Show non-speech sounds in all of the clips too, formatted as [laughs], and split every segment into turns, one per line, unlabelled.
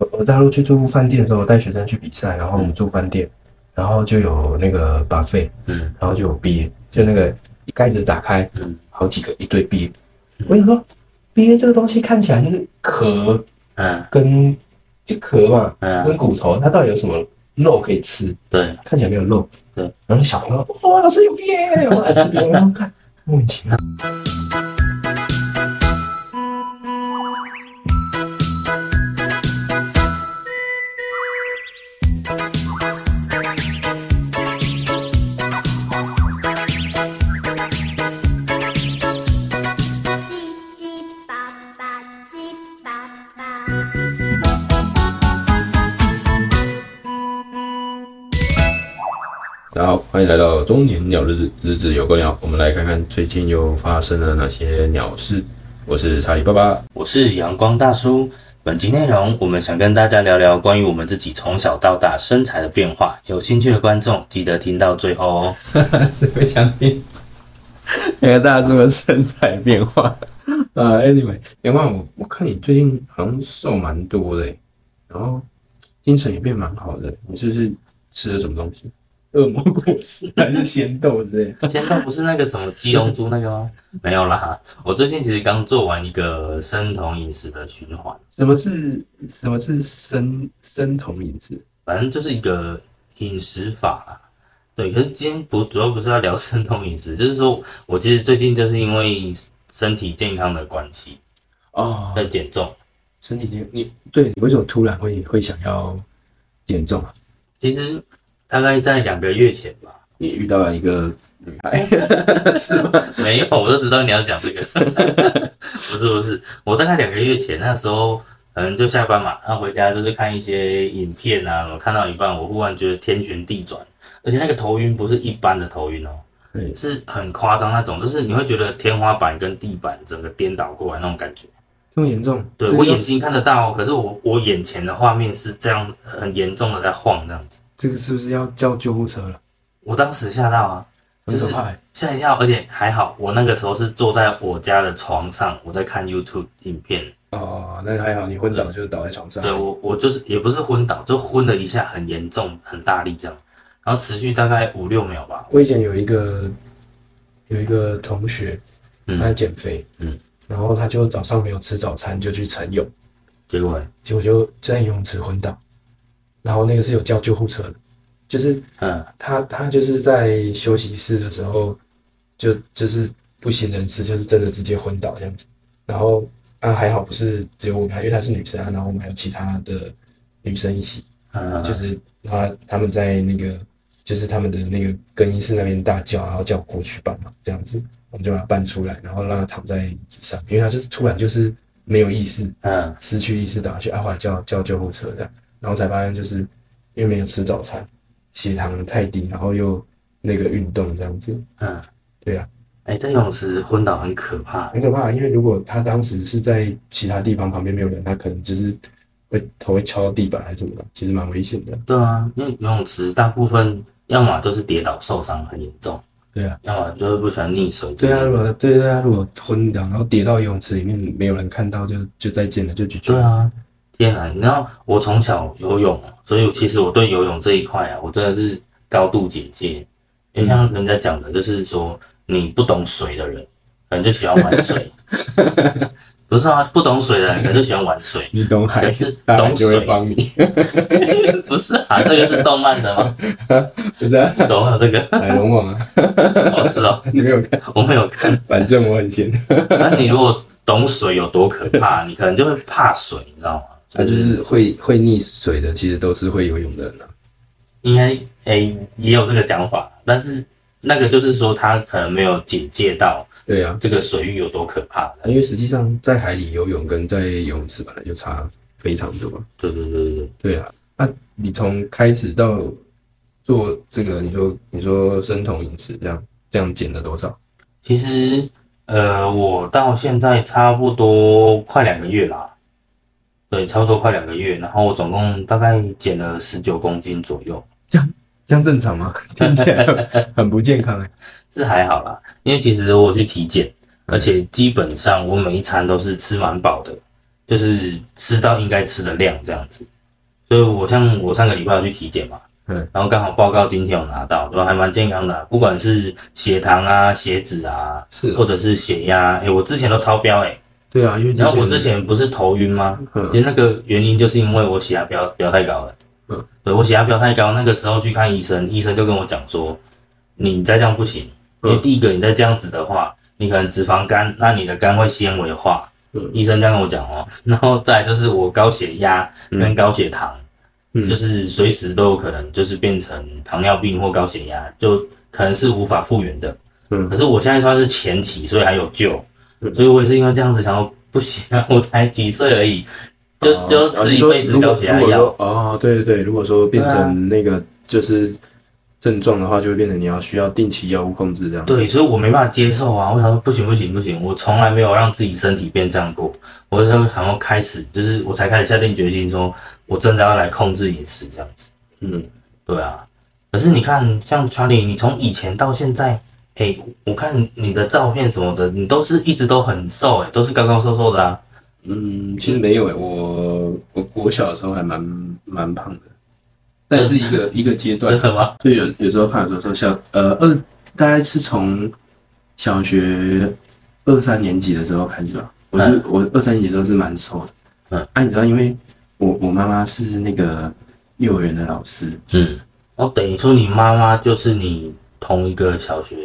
我我大陆去住饭店的时候，带学生去比赛，然后我们住饭店，然后就有那个 buffet，
嗯
然后就有鳖，就那个盖子打开，
嗯
好几个一堆鳖。我想说，鳖这个东西看起来就是壳
嗯
跟就壳嘛，
嗯，
跟骨头，它到底有什么肉可以吃？
对，
看起来没有肉。
对，
然后小朋友哇，老师有鳖，我来吃鳖，然后看莫名其妙。欢迎来到中年鸟日子，日子有个鸟。我们来看看最近又发生了哪些鸟事。我是查理爸爸。
我是阳光大叔。本集内容，我们想跟大家聊聊关于我们自己从小到大身材的变化。有兴趣的观众记得听到最后哦。[laughs]
谁会相信那个大叔的身材变化？[laughs] 啊、a n y w a y 阳光，我我看你最近好像瘦蛮多的，然后精神也变蛮好的。你是不是吃了什么东西？恶魔果实 [laughs] 还是仙豆之类的？
现在不是那个什么鸡龙珠那个吗？[laughs] 没有啦，我最近其实刚做完一个生酮饮食的循环，
什么是什么是生生酮饮食？
反正就是一个饮食法啦。对，可是今天不主要不是要聊生酮饮食，就是说我其实最近就是因为身体健康的关系
哦，
在减重。
身体健，你对你为什么突然会会想要减重啊？
其实大概在两个月前吧，
你遇到了一个女孩，[laughs] 是吗？
没有，我都知道你要讲这个。[laughs] 不是不是，我大概两个月前那时候，可能就下班嘛，然后回家就是看一些影片啊，我看到一半，我忽然觉得天旋地转，而且那个头晕不是一般的头晕哦，
对，
是很夸张那种，就是你会觉得天花板跟地板整个颠倒过来那种感觉。
这么严重？
对我眼睛看得到哦，可是我我眼前的画面是这样很严重的在晃这样子，
这个是不是要叫救护车了？
我当时吓到啊，就是
很可怕欸。
吓一跳，而且还好，我那个时候是坐在我家的床上，我在看 YouTube 影片。
哦，那还好，你昏倒就是倒在床上。
对我，我就是也不是昏倒，就昏了一下，很严重，很大力这样，然后持续大概五六秒吧。
我以前有一个有一个同学，他在
嗯，
减肥，
嗯，
然后他就早上没有吃早餐，就去晨泳，
结果
结果就在游泳池昏倒，然后那个是有叫救护车的，就是
嗯。
他他就是在休息室的时候，就就是不省人事，就是真的直接昏倒这样子。然后啊还好不是只有我们，因为她是女生啊，然后我们还有其他的女生一起，
嗯，
就是他他们在那个就是他们的那个更衣室那边大叫，然后叫我过去帮忙这样子，我们就把他搬出来，然后让他躺在椅子上，因为他就是突然就是没有意识，
嗯。
失去意识倒下去，啊，后来叫叫救护车这样，然后才发现就是因为没有吃早餐，血糖太低，然后又那个运动这样子，
嗯，
对啊，
哎，在游泳池昏倒很可怕。
很可怕。因为如果他当时是在其他地方旁边没有人，他可能就是会头会敲到地板还是什么的，其实蛮危险的。
对啊，因为游泳池大部分要么就是跌倒受伤很严重，
对啊，
要么就是不小心溺水之
对啊，如果对对啊，如果昏倒然后跌到游泳池里面，没有人看到就就再见了，就 GG。
对啊，天啊！你知道我从小游泳，所以其实我对游泳这一块啊，我真的是高度警戒。因为像人家讲的，就是说你不懂水的人，可能就喜欢玩水。[laughs] 不是啊，不懂水的人可能就喜欢玩水。
你懂海
可是，懂水
帮你，[laughs]
不是啊，这个是动漫的吗？[laughs]
不是啊？
怎么有这个？
海龙王啊，
哦，是哦，
你没有看？
我没有看。
反正我很闲。
那你如果懂水有多可怕，你可能就会怕水，你知道吗？
他就是会会溺水的，其实都是会游泳的人啊。
应该诶、也有这个讲法，但是那个就是说他可能没有警戒到
对啊，
这个水域有多可怕。
因为实际上在海里游泳跟在游泳池本来就差非常多。
对对对对对，
对啊，那你从开始到做这个，你说你说生酮饮食这样这样减了多少？
其实呃，我到现在差不多快两个月啦，对，差不多快两个月，然后我总共大概减了十九公斤左右，
这样这样正常吗？[laughs] 听起来很很不健康哎。[laughs]
是还好啦，因为其实我去体检，而且基本上我每一餐都是吃蛮饱的，就是吃到应该吃的量这样子。所以我像我上个礼拜有去体检嘛，
嗯，
然后刚好报告今天有拿到，对吧？还蛮健康的啊、不管是血糖啊、血脂啊，
是
或者是血压，哎、我之前都超标哎、
对啊，因为
然后我之前不是头晕吗？
嗯
其实那个原因就是因为我血压飙飙太高了。
嗯，
对我血压飙太高，那个时候去看医生，医生就跟我讲说，你再这样不行，因为
嗯
第一个你再这样子的话，你可能脂肪肝，那你的肝会纤维化。
嗯
医生这样跟我讲哦，然后再就是我高血压跟高血糖，
嗯
就是随时都有可能就是变成糖尿病或高血压，就可能是无法复原的。
嗯
可是我现在算是前期，所以还有救，
嗯
所以我也是因为这样子想说不行啊，我才几岁而已，就
哦
就吃一辈子高血压药。
哦，对对对，如果说变成那个就是症状的话，就会变成你要需要定期药物控制这样。
对，所以我没办法接受啊！我想说不行不行不行，我从来没有让自己身体变这样过。我是想要开始，就是我才开始下定决心说，我真的要来控制饮食这样子。
嗯，
对啊，可是你看，像 Charlie，你从以前到现在，哎、我看你的照片什么的，你都是一直都很瘦，哎，都是高高瘦瘦的啊。
嗯，其实没有诶，我我我小的时候还蛮蛮胖的，但是一个 [laughs] 一个阶段
真，的吗？
就有有时候胖，有时候小呃二大概是从小学二三年级的时候开始吧。我是、我二三年级的时候是蛮瘦的，
嗯，
啊，你知道，因为我我妈妈是那个幼儿园的老师
嗯，哦，等于说你妈妈就是你同一个小学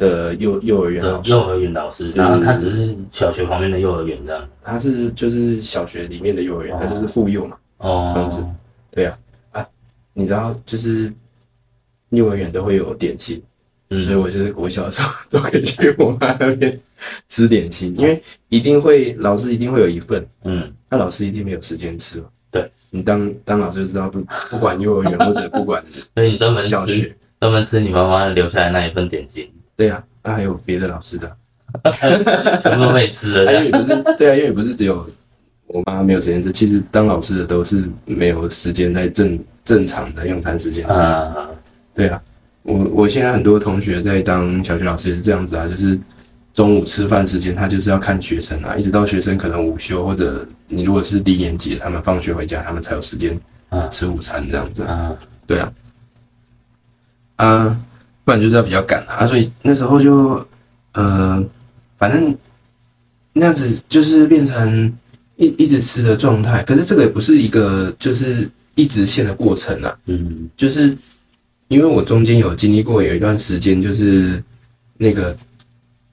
的幼幼儿园老师，
的幼儿园老师，然后他只是小学旁边的幼儿园这样。
他是就是小学里面的幼儿园，他就是妇幼嘛。哦。这样子。
哦，
对呀、啊，你知道，就是幼儿园都会有点心，
嗯。
所以我就是我小的时候都可以去我妈那边吃点心，因为一定会老师一定会有一份，
嗯，
那老师一定没有时间吃嘛。
对，
你当当老师就知道，不不管幼儿园或者不管 [laughs]
所以你专门吃
小学，
专门吃你妈妈留下来那一份点心，
对呀、啊，那还有别的老师的，[laughs]
全部都被吃
因为也不是对啊，因为也不是只有我妈没有时间吃，其实当老师的都是没有时间在正正常的用餐时间吃。
啊，
对啊，我我现在很多同学在当小学老师也是这样子啊，就是中午吃饭时间他就是要看学生啊，一直到学生可能午休或者你如果是低年级，他们放学回家，他们才有时间
嗯
吃午餐这样子啊。
啊，
对啊，啊，不然就是要比较赶啊，啊所以那时候就呃，反正那样子就是变成一一直吃的状态，可是这个也不是一个就是一直线的过程啊，
嗯。
就是因为我中间有经历过有一段时间，就是那个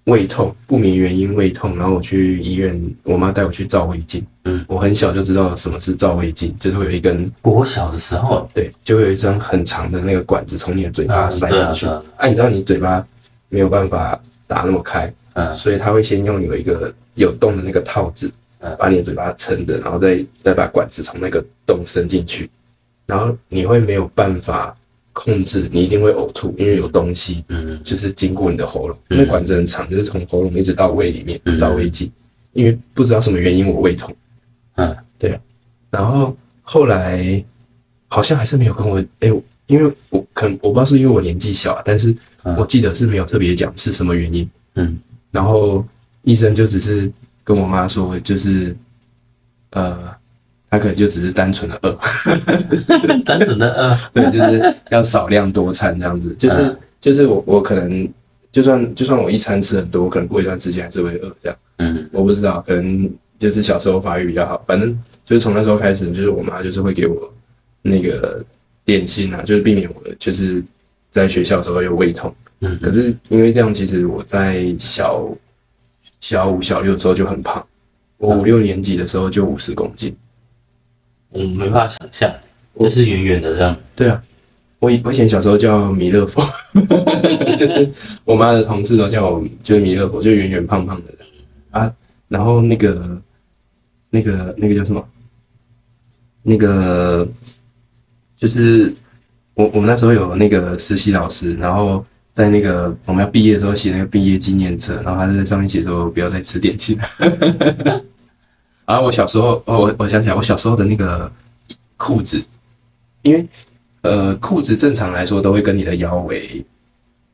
胃痛，不明原因胃痛，然后我去医院，我妈带我去照胃镜。
嗯，
我很小就知道什么是照胃镜，就是会有一根，
国小的时候，
对，就会有一张很长的那个管子从你的嘴巴
啊
塞进去。
对啊对啊。
啊，你知道你嘴巴没有办法打那么开，
嗯。
所以他会先用有一个有洞的那个套子
嗯，
把你的嘴巴撑着，然后再再把管子从那个洞伸进去，然后你会没有办法控制，你一定会呕吐，因为有东西
嗯。
就是经过你的喉咙，
嗯。
那管子很长，就是从喉咙一直到胃里面
嗯。
找胃镜，因为不知道什么原因我胃痛，
嗯，对
然后后来好像还是没有跟我，哎、因为我可能我不知道是因为我年纪小啊，但是
嗯。
我记得是没有特别讲是什么原因。
嗯。
然后医生就只是跟我妈说，就是呃，他可能就只是单纯的饿，[laughs]
单纯的饿，
对，就是要少量多餐这样子，就是、
嗯
就是我我可能就算就算我一餐吃很多，我可能过一段时间还是会饿这样，
嗯
我不知道，可能就是小时候发育比较好，反正就是从那时候开始，就是我妈就是会给我那个点心啊，就是避免我就是在学校的时候有胃痛。
嗯
可是因为这样，其实我在小小五、小六的时候就很胖，我五六年级的时候就五十公斤。
我没办法想象，就是圆圆的这样，
对啊，我以我以前小时候叫弥勒佛，[laughs] 就是我妈的同事都叫我就是弥勒佛，就圆圆胖胖的啊。然后那个那个那个叫什么？那个就是我我们那时候有那个实习老师，然后在那个我们要毕业的时候写那个毕业纪念册，然后他就在上面写说不要再吃点心。[laughs] 然后我小时候，哦，我我想起来，我小时候的那个裤子，因为呃裤子正常来说都会跟你的腰围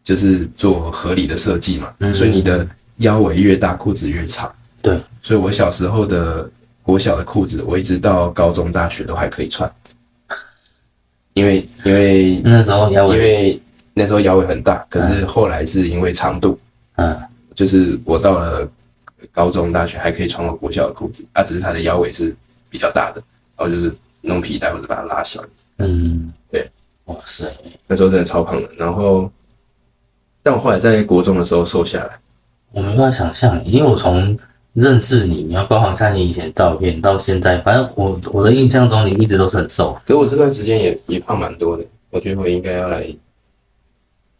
就是做合理的设计嘛，
嗯
所以你的腰围越大，裤子越长。
对，
所以我小时候的国小的裤子，我一直到高中、大学都还可以穿，因为因为
那时候腰围，
因为那时候腰围很大，可是后来是因为长度，
嗯，
就是我到了高中、大学还可以穿我国小的裤子，啊，只是它的腰围是比较大的，然后就是弄皮带或者把它拉小。
嗯，
对，
哇塞，
那时候真的超胖的，然后，但我后来在国中的时候瘦下来，
我没办法想象，因为我从认识你，你要包含看你以前照片到现在，反正我我的印象中你一直都是很瘦。
可是我这段时间也也胖蛮多的，我觉得我应该要来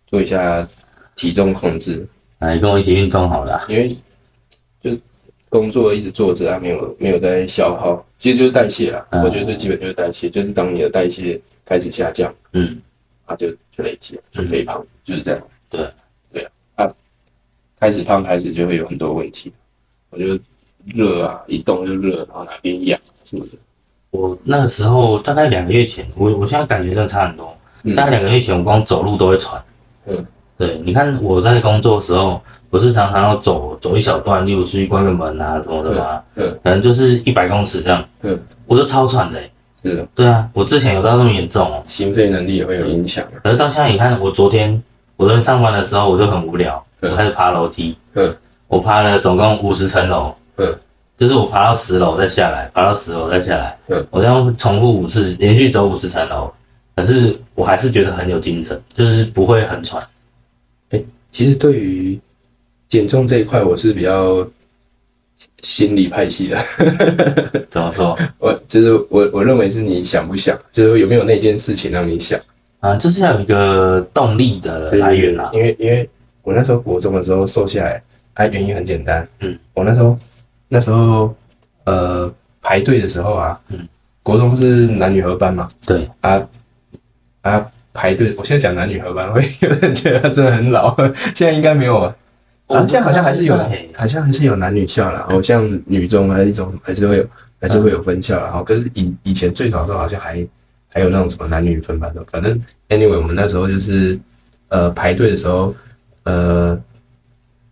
做一下体重控制，
来跟我一起运动好了啊。
因为就工作一直做着啊，没有没有在消耗，其实就是代谢啦。
嗯
我觉得最基本就是代谢，就是当你的代谢开始下降
嗯，
啊，就就累积了，就肥胖，就是这样。
对
对啊，啊，开始胖开始就会有很多问题，我觉得热啊，一动就热，然后哪边痒什么的。
我那个时候大概两个月前，我我现在感觉真的差很多。
嗯
大概两个月前，我光走路都会喘。
嗯，
对，你看我在工作的时候，不是常常要走走一小段，例如出去关个门啊什么的吗？
嗯
可能就是一百公尺这样，
嗯，
我就超喘的、欸。
是，
对啊，我之前有到那么严重哦。
心肺能力也会有影响啊。
可是到现在，你看我昨天我昨天上班的时候，我就很无聊，
嗯。
我开始爬楼梯，
嗯。
我爬了总共五十层楼，
嗯。
就是我爬到十楼再下来，爬到十楼再下来，
嗯。
我这样重复五次，连续走五十层楼，可是我还是觉得很有精神，就是不会很喘。
其实对于减重这一块，我是比较心理派系的。[laughs]
怎么说
我就是我，我认为是你想不想，就是有没有那件事情让你想
啊？就是要有一个动力的来源啦。
因为因为我那时候国中的时候瘦下来，它原因很简单。
嗯，
我那时候那时候呃排队的时候啊，
嗯，
国中是男女合班嘛，
对，
啊啊排队，我现在讲男女合班，会有人觉得他真的很老，现在应该没有吧？啊，现在好像还是有，好像还是有男女校啦，然后像女中还是一种还是会有还是会有分校啦。然后可是以以前最早的时候好像还还有那种什么男女分班的，反正 anyway 我们那时候就是呃排队的时候呃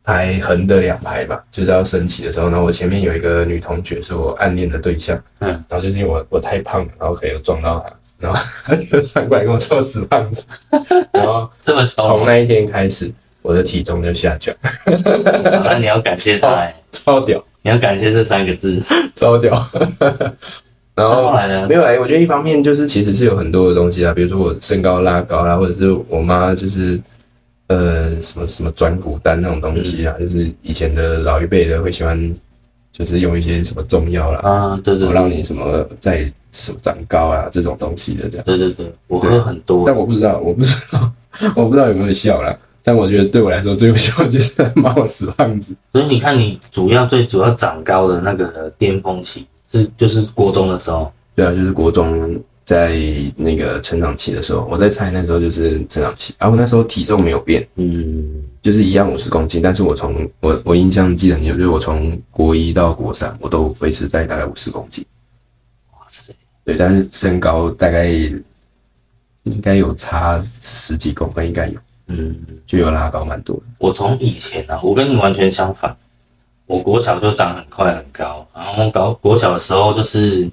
排横的两排吧，就是要升旗的时候，然后我前面有一个女同学是我暗恋的对象，
嗯
然后就是因为我我太胖了，然后可以有撞到她，然后她就转过来跟我说死胖子，[laughs] 然后
这么凶，
从那一天开始我的体重就下降，
那你要感谢他、欸，[laughs]
超屌。
你要感谢这三个字。
超屌。[laughs] 然
那
后没？有哎，我觉得一方面就是其实是有很多的东西啊，比如说我身高拉高啦，或者是我妈就是呃什么什么转骨丹那种东西啊，
嗯
就是以前的老一辈的会喜欢就是用一些什么中药啦，
啊，对对对，
然后让你什么在什么长高啊这种东西的这样。
对对对，我喝很多
但，我不知道，我不知道，[laughs] 我不知道有没有效啦。但我觉得对我来说最有效就是骂我死胖子。
所以你看，你主要最主要长高的那个巅峰期是就是国中的时候，
对啊，就是国中在那个成长期的时候，我在猜那时候就是成长期，然后那时候体重没有变，
嗯，
就是一样五十公斤，但是我从我我印象记得就是我从国一到国三，我都维持在大概五十公斤，
哇塞，
对，但是身高大概应该有差十几公分，应该有，
嗯，
就有拉高蛮多的。
我从以前啊，我跟你完全相反，我国小就长很快很高，然后高国小的时候就是，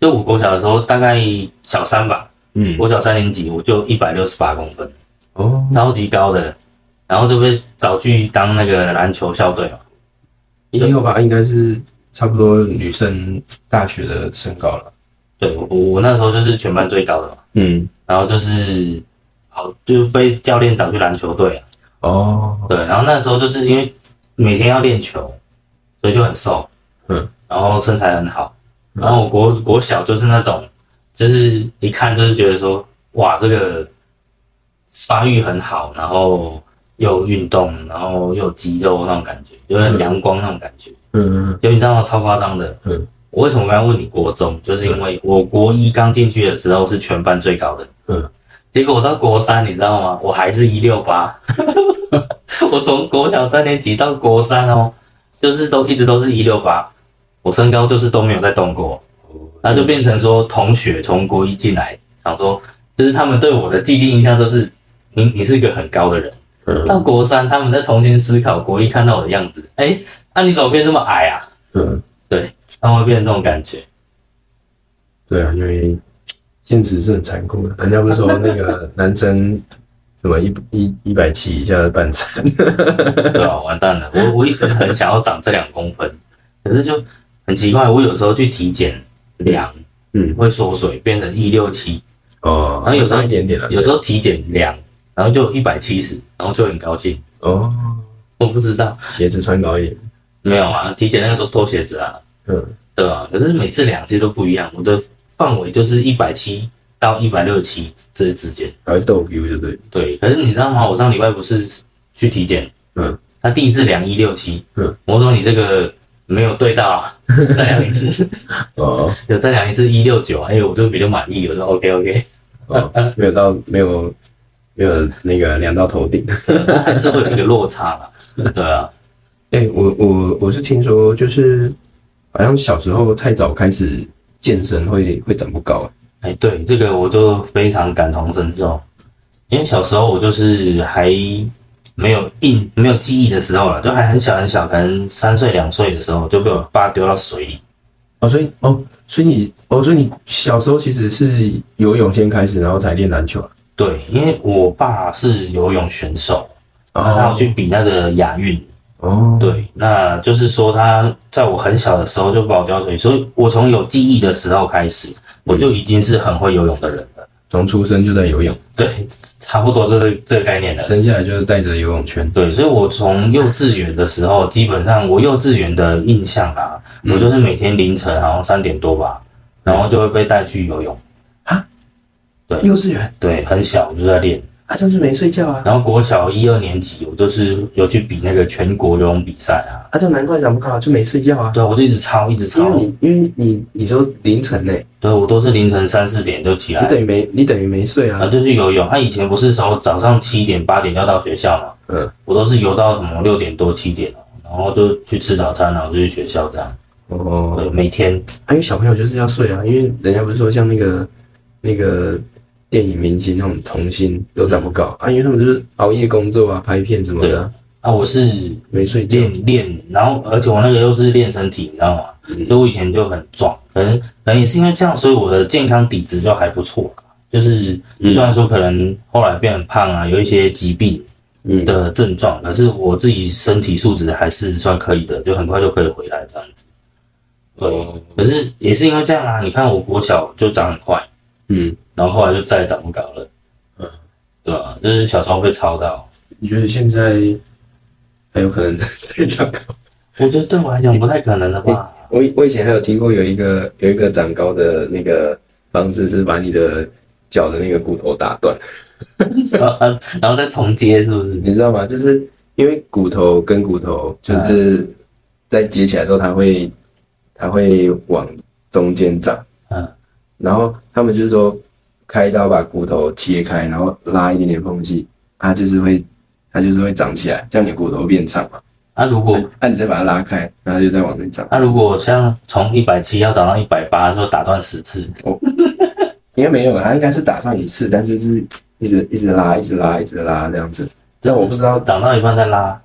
就我国小的时候大概小三吧，
嗯，
国小三年级我就一百六十八公分，
哦，
超级高的，然后就被找去当那个篮球校队了。
也有吧，应该是差不多女生大学的身高了。
对我我那时候就是全班最高的嘛，
嗯，
然后就是好就被教练找去篮球队啊。
哦，
对，然后那时候就是因为每天要练球，所以就很瘦，
嗯，
然后身材很好，然后我国国小就是那种，就是一看就是觉得说，哇，这个发育很好，然后又运动，然后又有肌肉那种感觉，有点阳光那种感觉，
嗯
就你知道吗？超夸张的。
嗯，
我为什么刚刚问你国中，就是因为我国一刚进去的时候是全班最高的，
嗯，
结果我到国三，你知道吗？我还是一六八，[laughs] 我从国小三年级到国三哦，就是都一直都是一六八，我身高就是都没有再动过，然后就变成说同学从国一进来，想说就是他们对我的既定印象都是你你是一个很高的人，
嗯。
到国三他们再重新思考国一看到我的样子，哎，那、你怎么变这么矮啊？
嗯，
对他们会变成这种感觉。
对啊，因为现实是很残酷的。人家不是说那个男生什么一一一百七以下的半残，
对啊，完蛋了！我我一直很想要长这两公分，可是就很奇怪，我有时候去体检量
嗯，
会缩水，变成一六七，
哦，
然后有时候
一点点了，
有时候体检量，然后就一百七十，然后就很高兴。
哦，
我不知道，
鞋子穿高一点，
没有啊，体检那个都脱鞋子啊，
嗯，
对吧？可是每次量其实都不一样，我的范围就是一百七到一百六十七这之间。
还会逗 U 就对，
对，可是你知道吗？我上礼拜不是去体检，
嗯，
他第一次量一六七，
嗯，
我说你这个没有对到啊，[laughs] 再量一次，
哦。
有再量一次一六九，哎，我就比较满意，我说 OK OK，
哦，没有到没有没有那个量到头顶。[laughs]
还是会有一个落差啦，对啊，[laughs]
哎、我我我是听说，就是好像小时候太早开始健身会会长不高，
哎，对，这个我就非常感同身受，因为小时候我就是还没有印没有记忆的时候了，就还很小很小，可能三岁两岁的时候就被我爸丢到水里。
哦，所以哦，所以你哦，所以你小时候其实是游泳先开始，然后才练篮球啊。
对，因为我爸是游泳选手，然后他要去比那个亚运。
哦，
对，那就是说他在我很小的时候就把我丢到水，所以我从有记忆的时候开始，我就已经是很会游泳的人了。
从出生就在游泳，
对，差不多就是这个概念了。
生下来就是带着游泳圈。
对，所以我从幼稚园的时候，基本上我幼稚园的印象啊，我就是每天凌晨好像三点多吧，然后就会被带去游泳。
啊，对幼稚园，
对，很小我就在练，
他就是没睡觉啊，
然后国小一二年级，我就是有去比那个全国游泳比赛啊。
他就难怪长不高，就没睡觉啊。
对啊，我就一直抄，一直抄
因
抄
为。你因为你你说凌晨呢、
对，我都是凌晨三四点就起来
你，等于没你等于没睡
啊，
啊。
就去游泳。他、以前不是说早上七点八点要到学校嘛，
嗯，
我都是游到什么六点多七点，然后就去吃早餐，然后就去学校这样。
哦，
对，每天
啊因为小朋友就是要睡啊，因为人家不是说像那个那个电影明星那种童星都长不高啊，因为他们就是熬夜工作啊、拍片什么的。啊、
啊，我是
没睡觉。
练练，然后而且我那个又是练身体，你知道吗？
嗯。
所以我以前就很壮，可能可能也是因为这样，所以我的健康底子就还不错。就是
嗯。
虽然说可能后来变很胖啊，有一些疾病
嗯，
的症状，可是我自己身体素质还是算可以的，就很快就可以回来这样子。对，
哦。
可是也是因为这样啊，你看我国小就长很快，
嗯，
然后后来就再也长不高了，
嗯，
对吧？就是小时候被抄到，
你觉得现在还有可能 [laughs] 再长高？
我觉得对我来讲不太可能了吧？
我以我以前还有听过有一个有一个长高的那个方式是把你的脚的那个骨头打断，
然 [laughs] 后呃，然后再重接是不是？
你知道吗？就是因为骨头跟骨头就是在接起来的时候，它会它会往中间长，
嗯，
然后他们就是说开刀把骨头切开，然后拉一点点缝隙，它就是会它就是会长起来，这样你骨头变长嘛。
那、如果
那、你再把它拉开，然后就再往内长。
那、如果像从一百七要长到一百八，说打断十次，哦 [laughs]
应该没有，它应该是打断一次，但就是一直一直拉，一直拉，一直拉这样子。但我不知道，
长到一半再拉，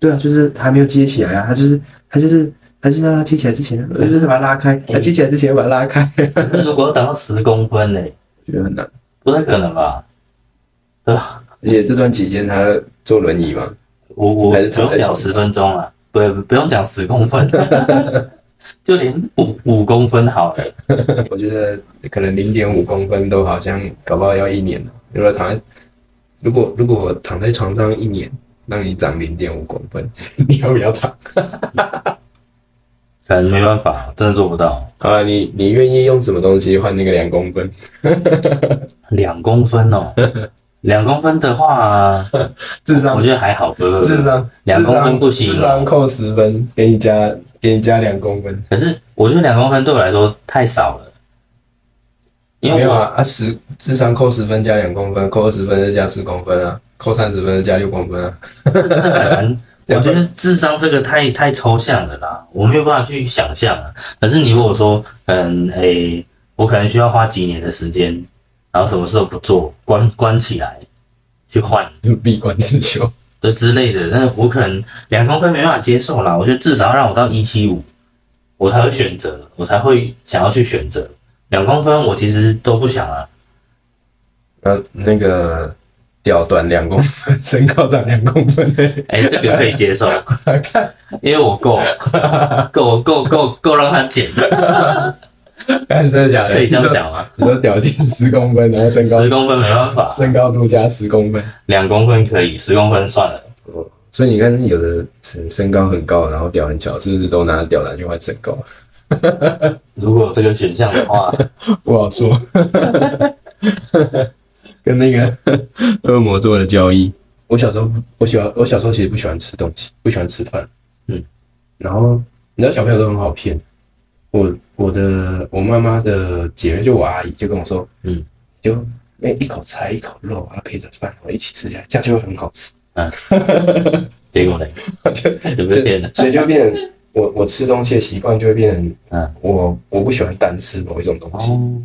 对啊，就是还没有接起来啊，它就是它就是它就是让它接起来之前，就是把它拉开，它接起来之前把它拉开，
可是如果要长到十公分呢、
觉得很难。
不太可能吧？对吧？
而且这段期间他坐轮椅嘛，
我我
还是
不用讲十分钟啊，不不用讲十公分，[laughs] 就连五五公分好了。
我觉得可能零点五公分都好像搞不好要一年了。如果躺在如果如果躺在床上一年，让你长零点五公分，[laughs] 你要不要躺？
可能没办法，真的做不到。
啊，你你愿意用什么东西换那个两公分？[laughs]
两公分哦，[laughs] 两公分的话，
智商
我觉得还好，不
智商
两公分不行
智商扣十分，给你加给你加两公分。
可是我觉得两公分对我来说太少了，因为
没有啊，啊十智商扣十分加两公分，扣二十分再加四公分啊，扣三十分再加六公分啊。
这这很难。我觉得智商这个太太抽象了啦，我没有办法去想象啊。可是你如果说，嗯，诶、我可能需要花几年的时间，然后什么时候不做，关关起来去换
就闭关自修。
的之类的，那我可能两公分没办法接受啦。我觉得至少要让我到一七五，我才会选择，我才会想要去选择。两公分我其实都不想啊，
呃，那个屌短两公分，[laughs] 身高长两公分的，[laughs]
哎、这个可以接受，[laughs]
看，
因为我够够够够够让他减，
看真的假的？
可以这样讲吗？
你说屌进十公分，然后身高
十公分没办法，
身高度加十公分，
两公分可以，十公分算了。
所以你看有的身身高很高，然后屌很小，是不是都拿屌来去换身高？
如果有这个选项的话，
不好说。跟那个 [laughs] 恶魔做的交易。我小时候，我喜欢，我小时候其实不喜欢吃东西，不喜欢吃饭。
嗯，
然后你知道小朋友都很好骗。我我的我妈妈的姐妹就我阿姨就跟我说，
嗯，
就那一口菜一口肉，然后配着饭，我一起吃起来，这样就会很好吃。[laughs]
结果呢？[laughs] 怎么变了？
所以就会变成我我吃东西的习惯就会变成
嗯，
我我不喜欢单吃某一种东西。
哦，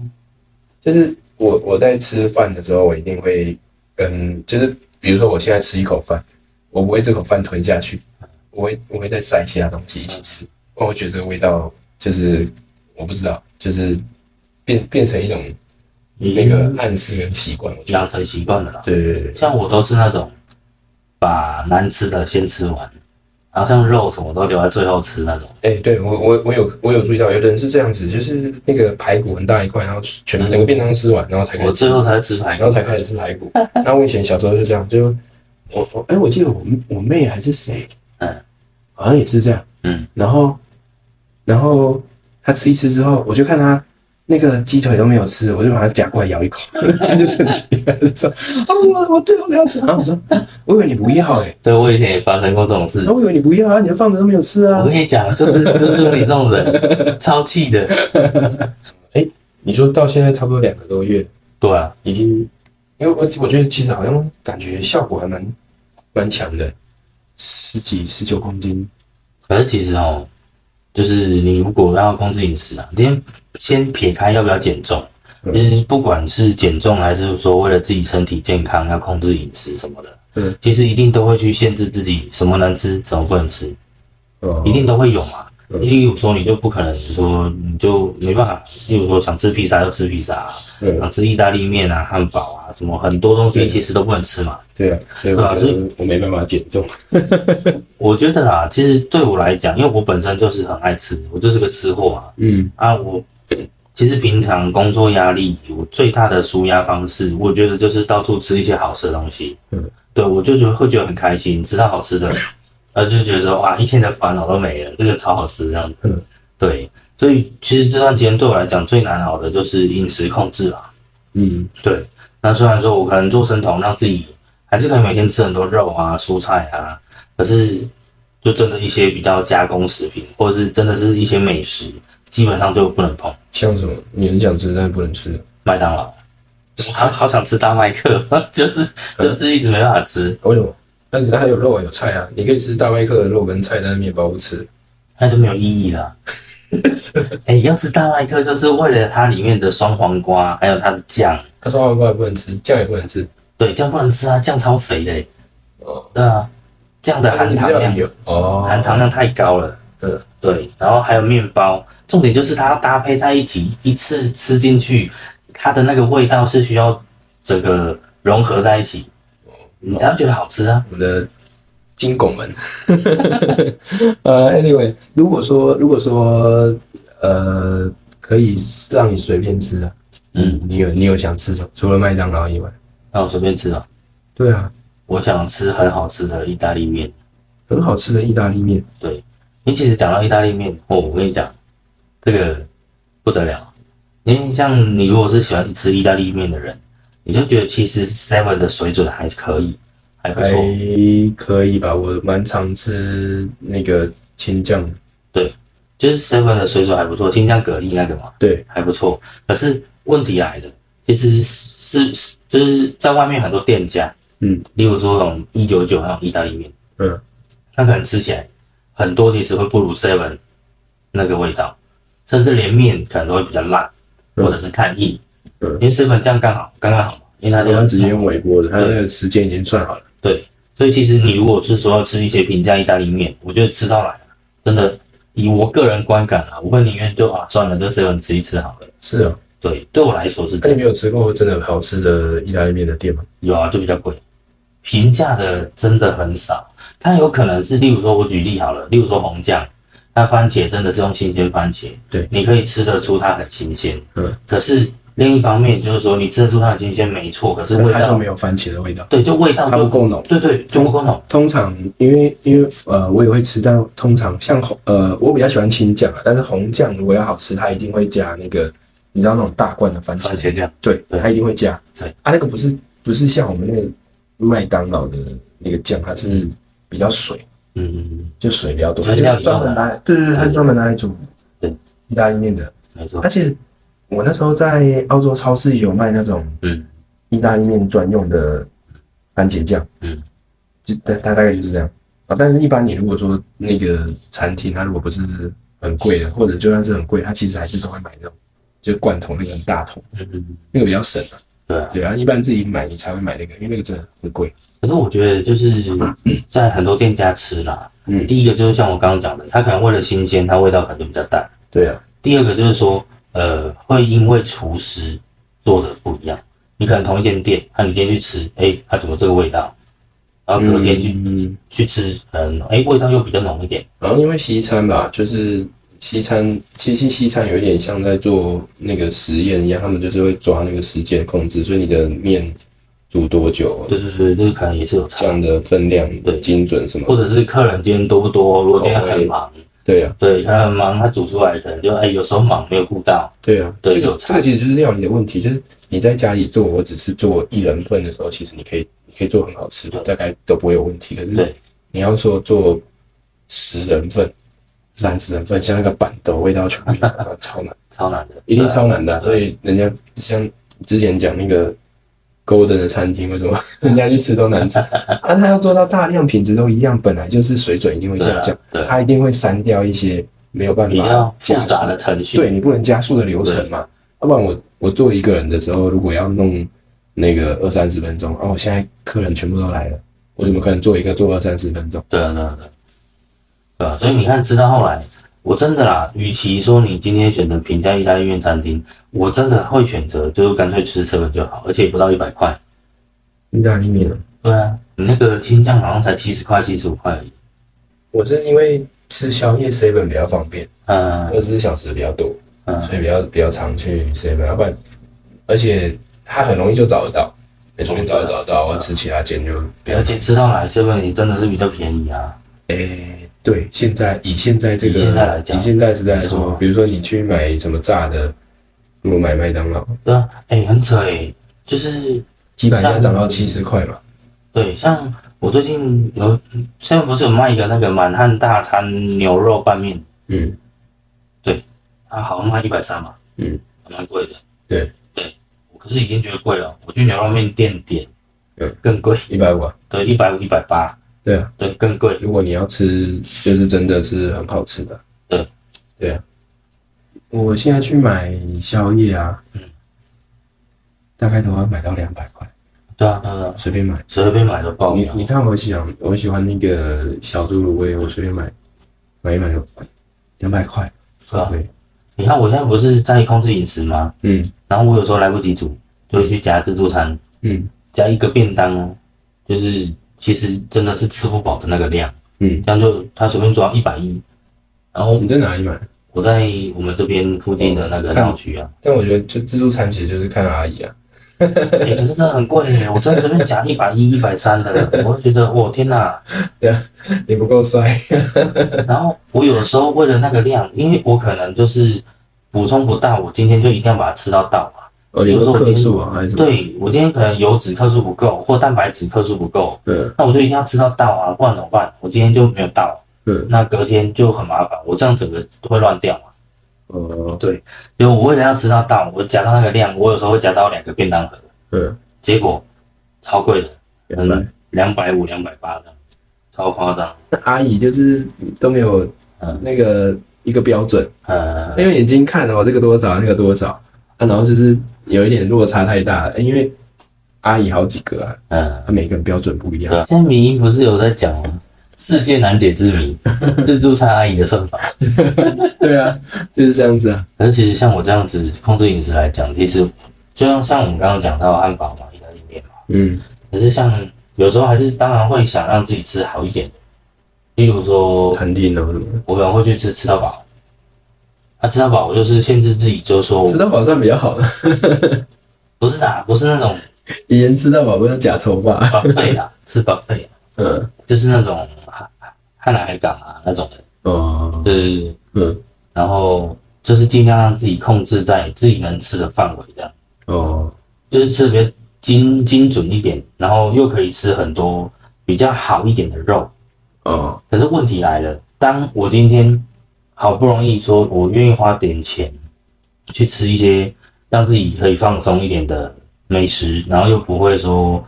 就是我我在吃饭的时候，我一定会跟就是比如说我现在吃一口饭，我不会这口饭吞下去，我会我会再塞其他东西一起吃，我会觉得这个味道就是我不知道，就是变变成一种
已
那个暗示跟习惯，我觉得
养成习惯了啦。
对对对对，
像我都是那种把难吃的先吃完，然后像肉什么都留在最后吃那种。
哎、对我我我有我有注意到，有的人是这样子，就是那个排骨很大一块，然后全整个便当吃完，然后才开始吃
我最后才吃排骨。
然后才开始吃排骨。那我以前小时候就这样，就我我哎、我记得我我妹还是谁，
嗯，
好像也是这样，
嗯，
然后然后她吃一吃之后，我就看她那个鸡腿都没有吃，我就把它夹过来咬一口，他 [laughs] 就生气了，就说啊我我最后要吃，然后我说啊我以为你不要哎、
对我以前也发生过这种事
欸，。我以为你不要啊，你就放着都没有吃啊
我跟。你讲，就是就是你这种人，[laughs] 超气的。
你说到现在差不多两个多月，
对啊，
已经，因为我我觉得其实好像感觉效果还蛮蛮强的，十几十九公斤，
可是其实哦，就是你如果要控制饮食啊，先先撇开要不要减重，
嗯
其实不管是减重还是说为了自己身体健康要控制饮食什么的，
嗯，
其实一定都会去限制自己什么能吃，什么不能吃，
哦
一定都会有嘛。
嗯
例如说，你就不可能说你就没办法，例如说想吃披萨就吃披萨、啊，
对
想吃意大利面啊、汉堡啊，什么很多东西其实都不能吃嘛。
对啊，所以我觉得我没办法减重。[laughs] [laughs]
我觉得啦，其实对我来讲，因为我本身就是很爱吃，我就是个吃货嘛。
嗯
啊，我其实平常工作压力，我最大的舒压方式，我觉得就是到处吃一些好吃的东西。
嗯，
对我就觉得会觉得很开心，吃到好吃的，呃，就觉得哇，一天的烦恼都没了，这个超好吃这样子。
嗯，
对，所以其实这段时间对我来讲最难熬的就是饮食控制啦。
嗯
对，那虽然说我可能做生酮，让自己还是可以每天吃很多肉啊、蔬菜啊，可是就真的一些比较加工食品，或者是真的是一些美食，基本上就不能碰。
像什么你很想吃但是不能吃，
麦当劳，好好想吃大麦克，[laughs] 就是就是一直没办法吃，
为什么？那它有肉啊有菜啊，你可以吃大麦克的肉跟菜，但是面包不吃。
那就没有意义了。[laughs] 哎、要吃大麦克，就是为了它里面的酸黄瓜，还有它的酱。
它双黄瓜也不能吃，酱也不能吃。
对，酱不能吃啊，酱超肥的、欸。
哦，
对啊，酱的含糖量
有哦，
含糖量太高了。
嗯
对，然后还有面包，重点就是它要搭配在一起，一次吃进去，它的那个味道是需要整个融合在一起，你才会觉得好吃啊。
我们的金拱门。[laughs] 呃，anyway，如果说如果说呃可以让你随便吃啊，
嗯，
你有你有想吃什么？除了麦当劳以外？
那我随便吃啊。
对啊，
我想吃很好吃的意大利面。
很好吃的意大利面。
对，因为其实讲到意大利面，哦，我跟你讲，这个不得了。因为像你如果是喜欢吃意大利面的人，你就觉得其实 Seven 的水准还可以，还不
还
错。
可以吧，我蛮常吃那个青酱对。
就是 Seven 的水准还不错，青酱蛤蜊那个嘛，
对，
还不错。可是问题来了，其实是是就是在外面很多店家，
嗯
例如说那种一九九那种意大利面，
嗯，
他可能吃起来很多其实会不如 Seven 那个味道，甚至连面可能都会比较烂，
嗯
或者是太硬。
嗯
因为 Seven 这样刚好刚刚好嘛，因为它就
他直接用微波的，它那个时间已经算好了。
对，所以其实你如果是说要吃一些平价意大利面，我觉得吃到来真的以我个人观感啊，我会宁愿就啊算了，就 seven 吃一吃好了。
是啊，
对，对我来说是这样。
那你没有吃过真的好吃的意大利面的店吗？
有啊，就比较贵，平价的真的很少。它有可能是，例如说，我举例好了，例如说红酱，它番茄真的是用新鲜番茄，
对
你可以吃得出它很新鲜。
嗯，
可是另一方面就是说，你吃得出它很新鲜，没错，可是味道
它就没，有番茄的味道，
对，就味道就
它不够浓。
对对，就不够浓。
通常因为因为呃我也会吃，但通常像红呃我比较喜欢青酱啊，但是红酱如果要好吃，它一定会加那个你知道那种大罐的番茄，
番茄酱，
对，
对
它一定会加。
对
啊，那个不是不是像我们那个麦当劳的那个酱，它是比较水，
嗯嗯嗯，
就水比较多，
就是
它就是专门拿来，对对对，它是专门拿来煮
对
意大利面的。
没错
而，且我那时候在澳洲超市有卖那种
嗯
意大利面专用的番茄酱，
嗯，
就大它大概就是这样啊。但是，一般你如果说那个餐厅，它如果不是很贵的，或者就算是很贵，它其实还是都会买那种就罐头那个很大桶，
嗯嗯，
那个比较省啊。
对啊。
对啊，一般自己买你才会买那个，因为那个真的很贵。
可是我觉得就是 [clears throat] 在很多店家吃啦，
嗯
第一个就是像我刚刚讲的，它可能为了新鲜，它味道可能就比较淡。
对啊，
第二个就是说，呃，会因为厨师做的不一样，你可能同一间店，那你今天去吃，哎，它怎么这个味道？然后隔天去、
嗯，
去吃，嗯，哎，味道又比较浓一点。
然后因为西餐吧，就是西餐，其实西餐有一点像在做那个实验一样，他们就是会抓那个时间控制，所以你的面煮多久，
对对对，这个可能也是有差，
酱的分量
对
精准什么
或者是客人今天多不多，如果今天很忙，
对啊，
对，他很忙，他煮出来可能就哎，有时候忙没有顾到，
对啊，
对这个
这个其实就是料理的问题，就是你在家里做，我只是做一人份的时候，其实你可以你可以做很好吃，
的
大概都不会有问题。可是你要说做十人份、三十人份，像那个板豆味道全部一样，超难，
超难的，
一定超难的。所以人家像之前讲那个 Golden 的餐厅，为什么？[laughs] 人家去吃都难吃？[laughs] 啊，他要做到大量品质都一样，本来就是水准一定会下降，
对啊对。
他一定会删掉一些没有办
比较
法
复
加速
杂的程序，
对你不能加速的流程嘛，要不然我我做一个人的时候，如果要弄那个二三十分钟，哦，我现在客人全部都来了，我怎么可能做一个做二三十分钟？
对啊，对啊，对啊，对啊，所以你看吃到后来，我真的啦，与其说你今天选择平价意大利面餐厅，我真的会选择就干脆吃 seven 就好，而且也不到一百块。
意大利面啊，
对啊，你那个青酱好像才七十块、七十五块而已。
我是因为吃宵夜 seven 比较方便，
嗯
二十四小时比较多，
嗯，
所以比较比较常去 seven，要不然而且它很容易就找得到，你随便找就找得到，我吃其他间就比较
而且吃到来 seven 也真的是比较便宜啊。
诶，对，现在以现在这个
以现在来讲
以现在时代来说，比如说你去买什么炸的，如果买麦当劳，
对啊，哎、很扯哎、就是
鸡排现在涨到七十块嘛，
对，像我最近有现在不是有卖一个那个满汉大餐牛肉拌面，
嗯对
它好像卖一百三嘛，
嗯，
还蛮贵的。
对
对，我可是已经觉得贵了。我去牛肉面店点，
嗯，
更贵，
一百五啊，
对，一百五、一百八，
对啊，
对，更贵。
如果你要吃，就是真的是很好吃的，
对，
对啊，我现在去买宵夜啊，
嗯。
大概都要买到两百块，
对啊，对啊
随便买。
随便买都爆
你
秒。
你看我喜欢我喜欢那个小猪卤味，我随便买买一买就两百块？对，
你看我现在不是在控制饮食吗？
嗯。
然后我有时候来不及煮，就会去夹自助餐，
嗯。
加一个便当哦，就是其实真的是吃不饱的那个量，
嗯，
这样就他随便抓一百一，然后
你在哪里买？
我在我们这边附近的那个闹区啊，
但我觉得就自助餐其实就是看阿姨啊，[laughs]
欸可是真的很贵耶，我真的随便夹 [laughs] 一百一、一百三的，我就觉得我天哪！
你不够帅，[laughs]
然后我有的时候为了那个量，因为我可能就是补充不到，我今天就一定要把它吃到到嘛。
哦，你说克数啊还是？
对我今天可能油脂克数不够，或蛋白质克数不够，
对
那我就一定要吃到到啊，不然怎么办？我今天就没有到，
对，
那隔天就很麻烦，我这样整个会乱掉嘛。
哦，
对，因为我为了要吃到到，我夹到那个量，我有时候会夹到两个便当盒，
嗯，
结果超贵的，
两百。
两百五、两百八的，超夸张。
那阿姨就是都没有
嗯
那个一个标准，
嗯，
因为眼睛看哦，这个多少，那个多少，啊，然后就是有一点落差太大了，因为阿姨好几个啊，
嗯，
她每个人标准不一样。
现在民音不是有在讲吗？世界难解之谜，[laughs] 自助餐阿姨的算法。[laughs]
对啊，就是这样子啊。
可是其实像我这样子控制饮食来讲，其实就像像我们刚刚讲到汉堡嘛、意大利面嘛，
嗯，
可是像有时候还是当然会想让自己吃好一点的，例如说
餐厅哦什么的，
我可能会去吃吃到饱。啊，吃到饱我就是限制自己，就是说
吃到饱算比较好的。[laughs]
不是啊，不是那种
以前吃到饱不是假愁吧？
保费啊，吃饱费、啊，[laughs]
嗯，
就是那种汉汉来海港啊那种的，
哦，
对对对，
嗯，
然后就是尽量让自己控制在自己能吃的范围，这样
哦，
就是吃的比较精精准一点，然后又可以吃很多比较好一点的肉。
哦，
可是问题来了，当我今天好不容易说我愿意花点钱去吃一些让自己可以放松一点的美食，然后又不会说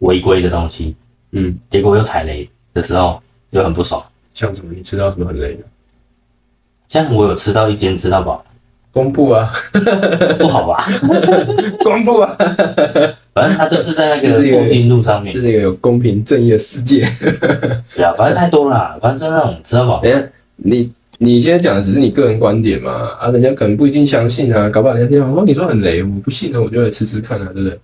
违规的东西，
嗯，
结果又踩雷的时候就很不爽。
像什么？你吃到什么很累的？
像我有吃到一间吃到饱，
公布啊，
不好吧？[laughs]
公布啊，
反正它就是在那个复兴路上面
这，是一个有公平正义的世界。
对啊，反正太多了啦，反正就那种吃到饱，
等下，你你现在讲的只是你个人观点嘛？啊，人家可能不一定相信啊，搞不好人家听到哦，你说很雷，我不信呢，我就来吃吃看啊，对不对？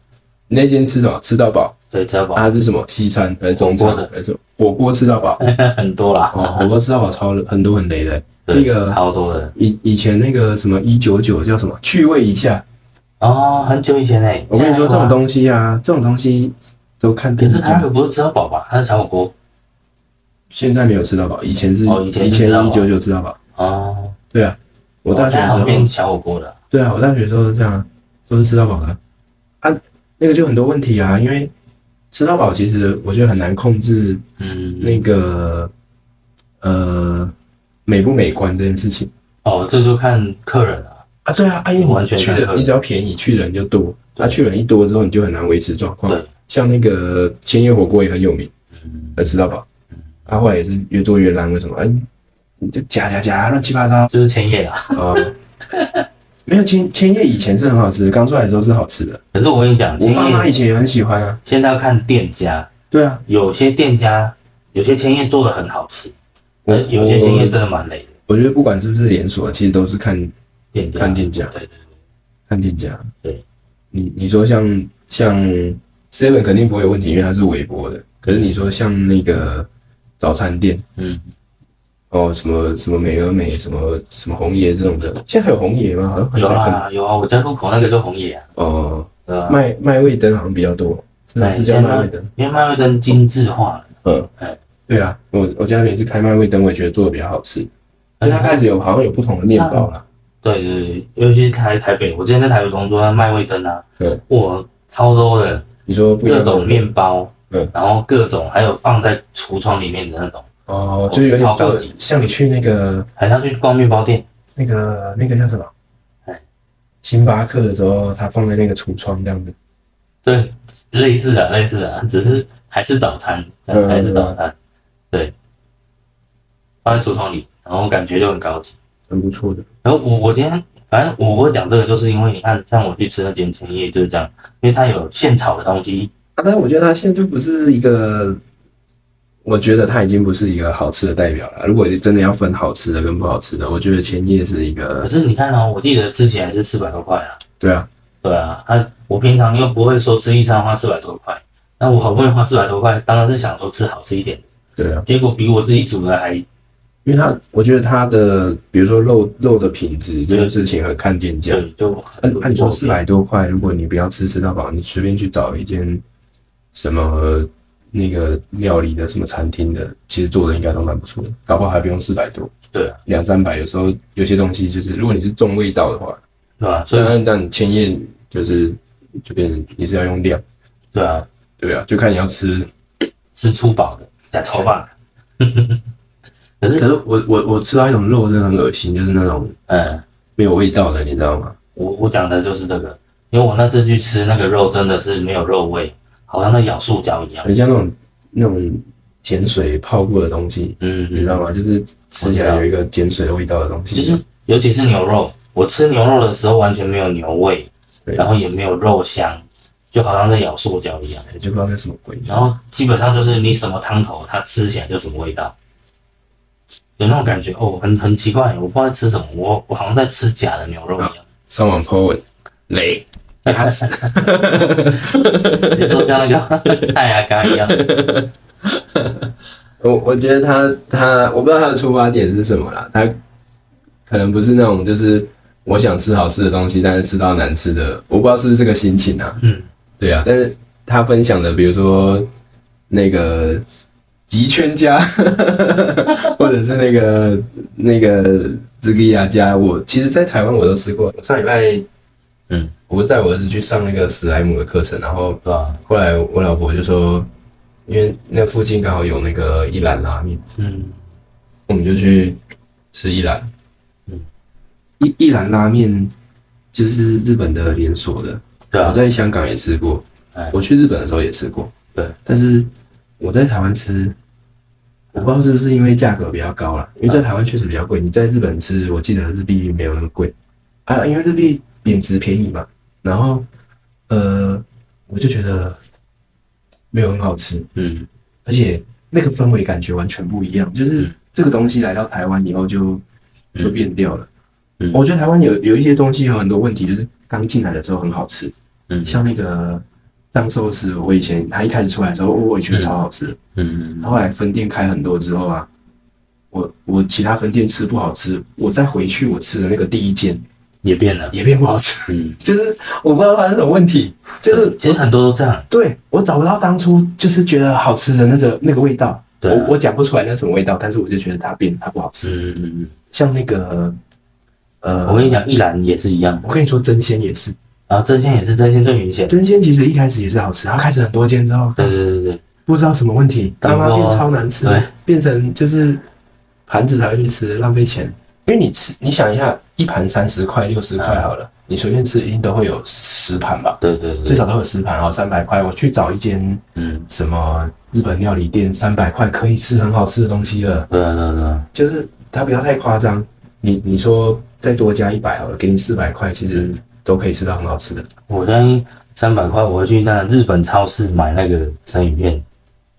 你那间吃什么？吃到饱
对，吃到饱
啊？它是什么？西餐还是中餐还是火锅吃到饱？[laughs]
很多啦，
哦，火锅吃到饱超很多很雷的。那个
超多的
以以前那个什么一九九叫什么？趣味一下。
哦，很久以前嘞。
我跟你说，这种
西，
东西啊，这种东西都看
可。是它那个不是吃到饱吧？他是小火锅
现在没有吃到饱，以前是
哦以前
一九九吃到饱。
哦。
对啊，我大学的时候
小火锅了。
对啊，我大学的时候是这样，都是吃到饱的。啊，那个就很多问题啊，因为吃到饱其实我觉得很难控制
嗯，
那个呃美不美观这件事情
哦，这就看客人了。
啊。对啊，啊因为
完
你去
全看客人
的你只要便宜，去的人就多，
对
啊，去的人一多之后，你就很难维持状况
对。
像那个千叶火锅也很有名，
嗯，
呃，吃到饱，啊，后来也是越做越烂，为什么？哎，你就夹夹夹乱七八糟
就是千叶啦。
啊。没有千千叶以前是很好吃，刚出来的时候是好吃的。
可是我跟你讲，
我妈妈以前也很喜欢啊。
现在要看店家，
对啊，
有些店家有些千叶做的很好吃，
我
而有些千叶真的蛮累的。
我觉得不管是不是连锁，其实都是看
店家
看店家
对对
看店家。
对，
你你说像像 Seven 肯定不会有问题，因为它是微波的。可是你说像那个早餐店
嗯，
哦，什么什么美而美，什么什么红爷这种的，现在还有红爷吗？好像很
有
少看。
啊有啊，我家路口那个叫红叶啊，
哦，
对吧？
麦麦味登好像比较多，是吧？
对
是叫麦味登。
因为麦味登精致化了，
嗯
哎，
对啊，我我家里面是开麦味登，我也觉得做的比较好吃。所以它开始有好像有不同的面包啦。
对对对，尤其是台台北，我之前在台北工作，那麦味登啊，
对，
哇，超多的
你说不一样的
各种面包，
嗯，
然后各种还有放在橱窗里面的那种，
哦，就是有点
高级
像你去那个
好像去逛面包店，
那个那个叫什么
哎？
星巴克的时候，它放在那个橱窗这样子。
对，类似的类似的，只是还是早餐，
嗯
还是早餐，对，放在橱窗里，然后感觉就很高级。
很不错的。
然后我我今天反正我会讲这个，就是因为你看，像我去吃那间千叶就是这样，因为它有现炒的东西，
啊，但我觉得它现在就不是一个，我觉得它已经不是一个好吃的代表了。如果你真的要分好吃的跟不好吃的，我觉得千叶是一个可，
是你看哦，我记得吃起来是四百多块啊。
对啊，
对啊，他我平常又不会说吃一餐花四百多块，那我好不容易花四百多块，当然是想说吃好吃一点的，
对啊，
结果比我自己煮的还
因为它，我觉得它的，比如说肉肉的品质这件事情很看店家。
对就
按按你说
多
四百多块，如果你不要吃吃到饱，你随便去找一间什么那个料理的什么餐厅的，其实做的应该都蛮不错的，搞不好还不用四百多，
对啊，
两三百。有时候有些东西就是，如果你是重味道的话，
对吧？所以
但千叶就是就变成你是要用量，
对啊，
对啊，就看你要吃。
吃粗饱的加超棒的，可是
可是我我我吃到一种肉真的很恶心，就是那种
嗯，
没有味道的，你知道吗？
我我讲的就是这个，因为我那次去吃那个肉真的是没有肉味，好像在咬塑胶一样，
很像那种那种碱水泡过的东西，
嗯，
你知道吗？就是吃起来有一个碱水的味道的东西。
就是尤其是牛肉，我吃牛肉的时候完全没有牛味，
对
然后也没有肉香，就好像在咬塑胶一样。
就不知道那什么鬼。
然后基本上就是你什么汤头，它吃起来就什么味道，有那种感觉哦，很很奇怪，我不知道在吃什么，我我好像在吃假的牛肉一样。
上网 po 文，雷，压死。
你说像那个菜啊干一样，[laughs]
我我觉得他他，我不知道他的出发点是什么啦，他可能不是那种就是我想吃好吃的东西，但是吃到难吃的，我不知道是不是这个心情啊。
嗯，
对啊，但是他分享的，比如说那个吉圈家，[laughs] 或者是那个那个这个亚家，我其实在台湾我都吃过。我上礼拜，
嗯，
我是带我儿子去上那个史莱姆的课程，然后
对？
后来我老婆就说，因为那附近刚好有那个一兰拉面，
嗯，
我们就去吃一兰。
嗯，
一一兰拉面就是日本的连锁的，
对啊
我，在香港也吃过
哎，
我去日本的时候也吃过。
对，
但是我在台湾吃，我不知道是不是因为价格比较高了，因为在台湾确实比较贵。你在日本吃，我记得日币没有那么贵啊，因为日币贬值便宜嘛。然后呃，我就觉得没有很好吃，
嗯，
而且那个氛围感觉完全不一样。就是
嗯
这个东西来到台湾以后就就
嗯
变掉了。
嗯
我觉得台湾有有一些东西有很多问题，就是刚进来的时候很好吃，
嗯，
像那个藏寿司，我以前他一开始出来的时候，我也觉得超好吃。
嗯，
后来分店开很多之后啊，我我其他分店吃不好吃，我再回去我吃的那个第一间
也变了，
也变不好。吃，[laughs]
嗯，
就是我不知道发生什么问题，就是
其实很多都这样，
对我找不到当初就是觉得好吃的那个那个味道，
对啊。
我我讲不出来那什么味道，但是我就觉得它变它不好吃，
嗯嗯嗯，
像那个呃，
我跟你讲，一兰也是一样，
我跟你说真鲜也是，
啊，真鲜也是真鲜最明显，
真鲜其实一开始也是好吃，它开始很多间之后，
对对对对，
不知道什么问题，
当
妈妈变超难吃
对，
变成就是盘子才会去吃，浪费钱。因为你吃，你想一下，一盘三十块、六十块好了，你随便吃一定都会有十盘吧，
对对对，
最少都有十盘，然后三百块。我去找一间
嗯，
什么日本料理店，三百块可以吃很好吃的东西了，
对啊对啊对。啊，
就是它不要太夸张。你你说再多加一百好了，给你四百块，其实都可以吃到很好吃的。
我相信三百块，我会去那日本超市买那个生鱼片，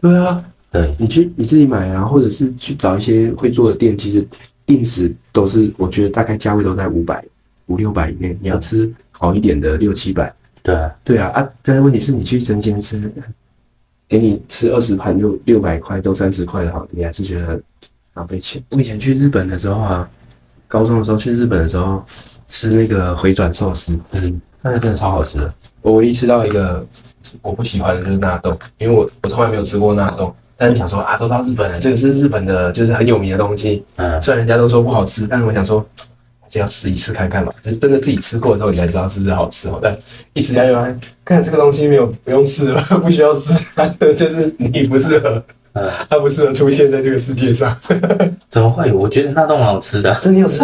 对啊，
对，
你去你自己买啊，或者是去找一些会做的店，其实定时都是，我觉得大概价位都在五百、五六百以内。你要吃好一点的六七百，
对啊，
对啊啊！但是问题是你去真鲜吃，给你吃二十盘就六百块，都三十块的好，你还是觉得浪费钱。我以前去日本的时候啊，高中的时候去日本的时候吃那个回转寿司，
嗯，
那个真的超好吃的。我唯一吃到一个我不喜欢的就是纳豆，因为我我从来没有吃过纳豆。但是想说啊，都到日本了，这个是日本的，就是很有名的东西。
嗯，
虽然人家都说不好吃，但是我想说，还是要试一次看看嘛。就是真的自己吃过之后，你才知道是不是好吃哦。但一吃下去看这个东西没有不用试了，[laughs] 不需要试，[laughs] 就是你不适合，
嗯 [laughs]
它不适合出现在这个世界上。
怎么会？我觉得那都蛮好吃的，
真的有吃，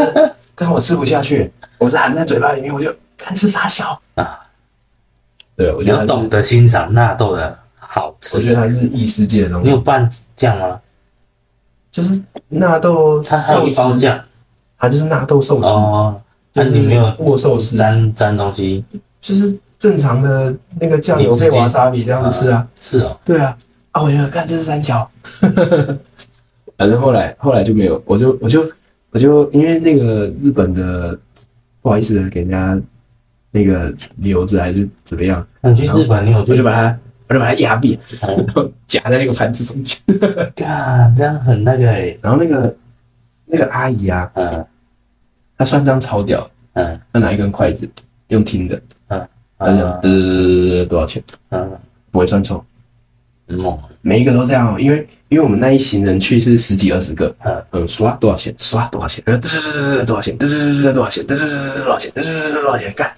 刚好我吃不下去，我是含在嘴巴里面，我就看吃啥小啊。对，我
你
觉得它是
要懂得欣赏纳豆的好吃。
我觉得它是异世界的东西，
你有拌酱吗？
就是纳豆
它还有
寿司，
一包酱
它就是纳豆寿司，
哦，但
就是
是你没有
握寿司
沾沾东西，
就是正常的那个酱油配瓦萨比这样子吃啊。
是哦，
对啊，啊，我觉得看这是三小，[laughs] 反正后来后来就没有，我就我就我就因为那个日本的不好意思给人家那个留着还是怎么样，
那你去日本，你有
就把它我就把它压扁，
哦
然后夹在那个盘子中间，[laughs]
干，这样很那个诶，
然后那个那个阿姨啊，
嗯
她算账超屌，
嗯
她拿一根筷子用听的，
嗯
她就讲呃多少钱，
嗯，
不会算错。
很猛，
每一个都这样、哦，因为因为我们那一行人去是十几二十个，
嗯
嗯，刷多少钱？刷多少钱？呃，对对对对，多少钱？对对对对，多少钱？对对对对，多少钱？对对对对，多少钱？干，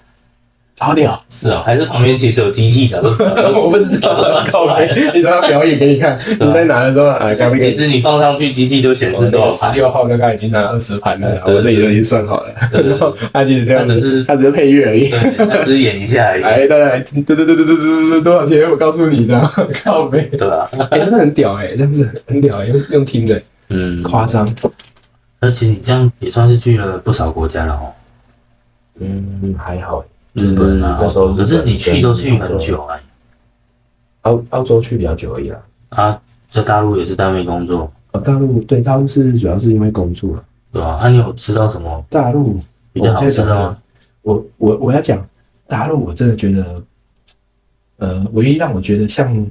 超屌！
是啊，还是旁边其实有机器早就 [laughs]
我不知道，
算出来了。
你说要表演给你看，[laughs] 你在拿的时候啊，刚那个
其实你放上去，机器就显示多少
十。六号刚刚已经拿二十盘了，
对
我这里都已经算好了。然后 [laughs] 他其实这样
只是
他只是配乐而已。
对，他只是演一下而已，
来，大家来听，对对对对对对对，多少钱？我告诉你的，靠背。
对啊？
哎，真的很屌哎，这样子很屌，用用听的，
嗯，
夸张。
而且你这样也算是去了不少国家了哦。
嗯，还好。
日本啊，
那时候
可是你去都去很久啊，
本，澳澳洲去比较久而已啦。
啊，在大陆也是单位工作，
哦，大陆对大陆是主要是因为工作了。
对吧？那你有吃到什么
大陆
比较好吃的吗？
我我我要讲大陆，我真的觉得，呃，唯一让我觉得像，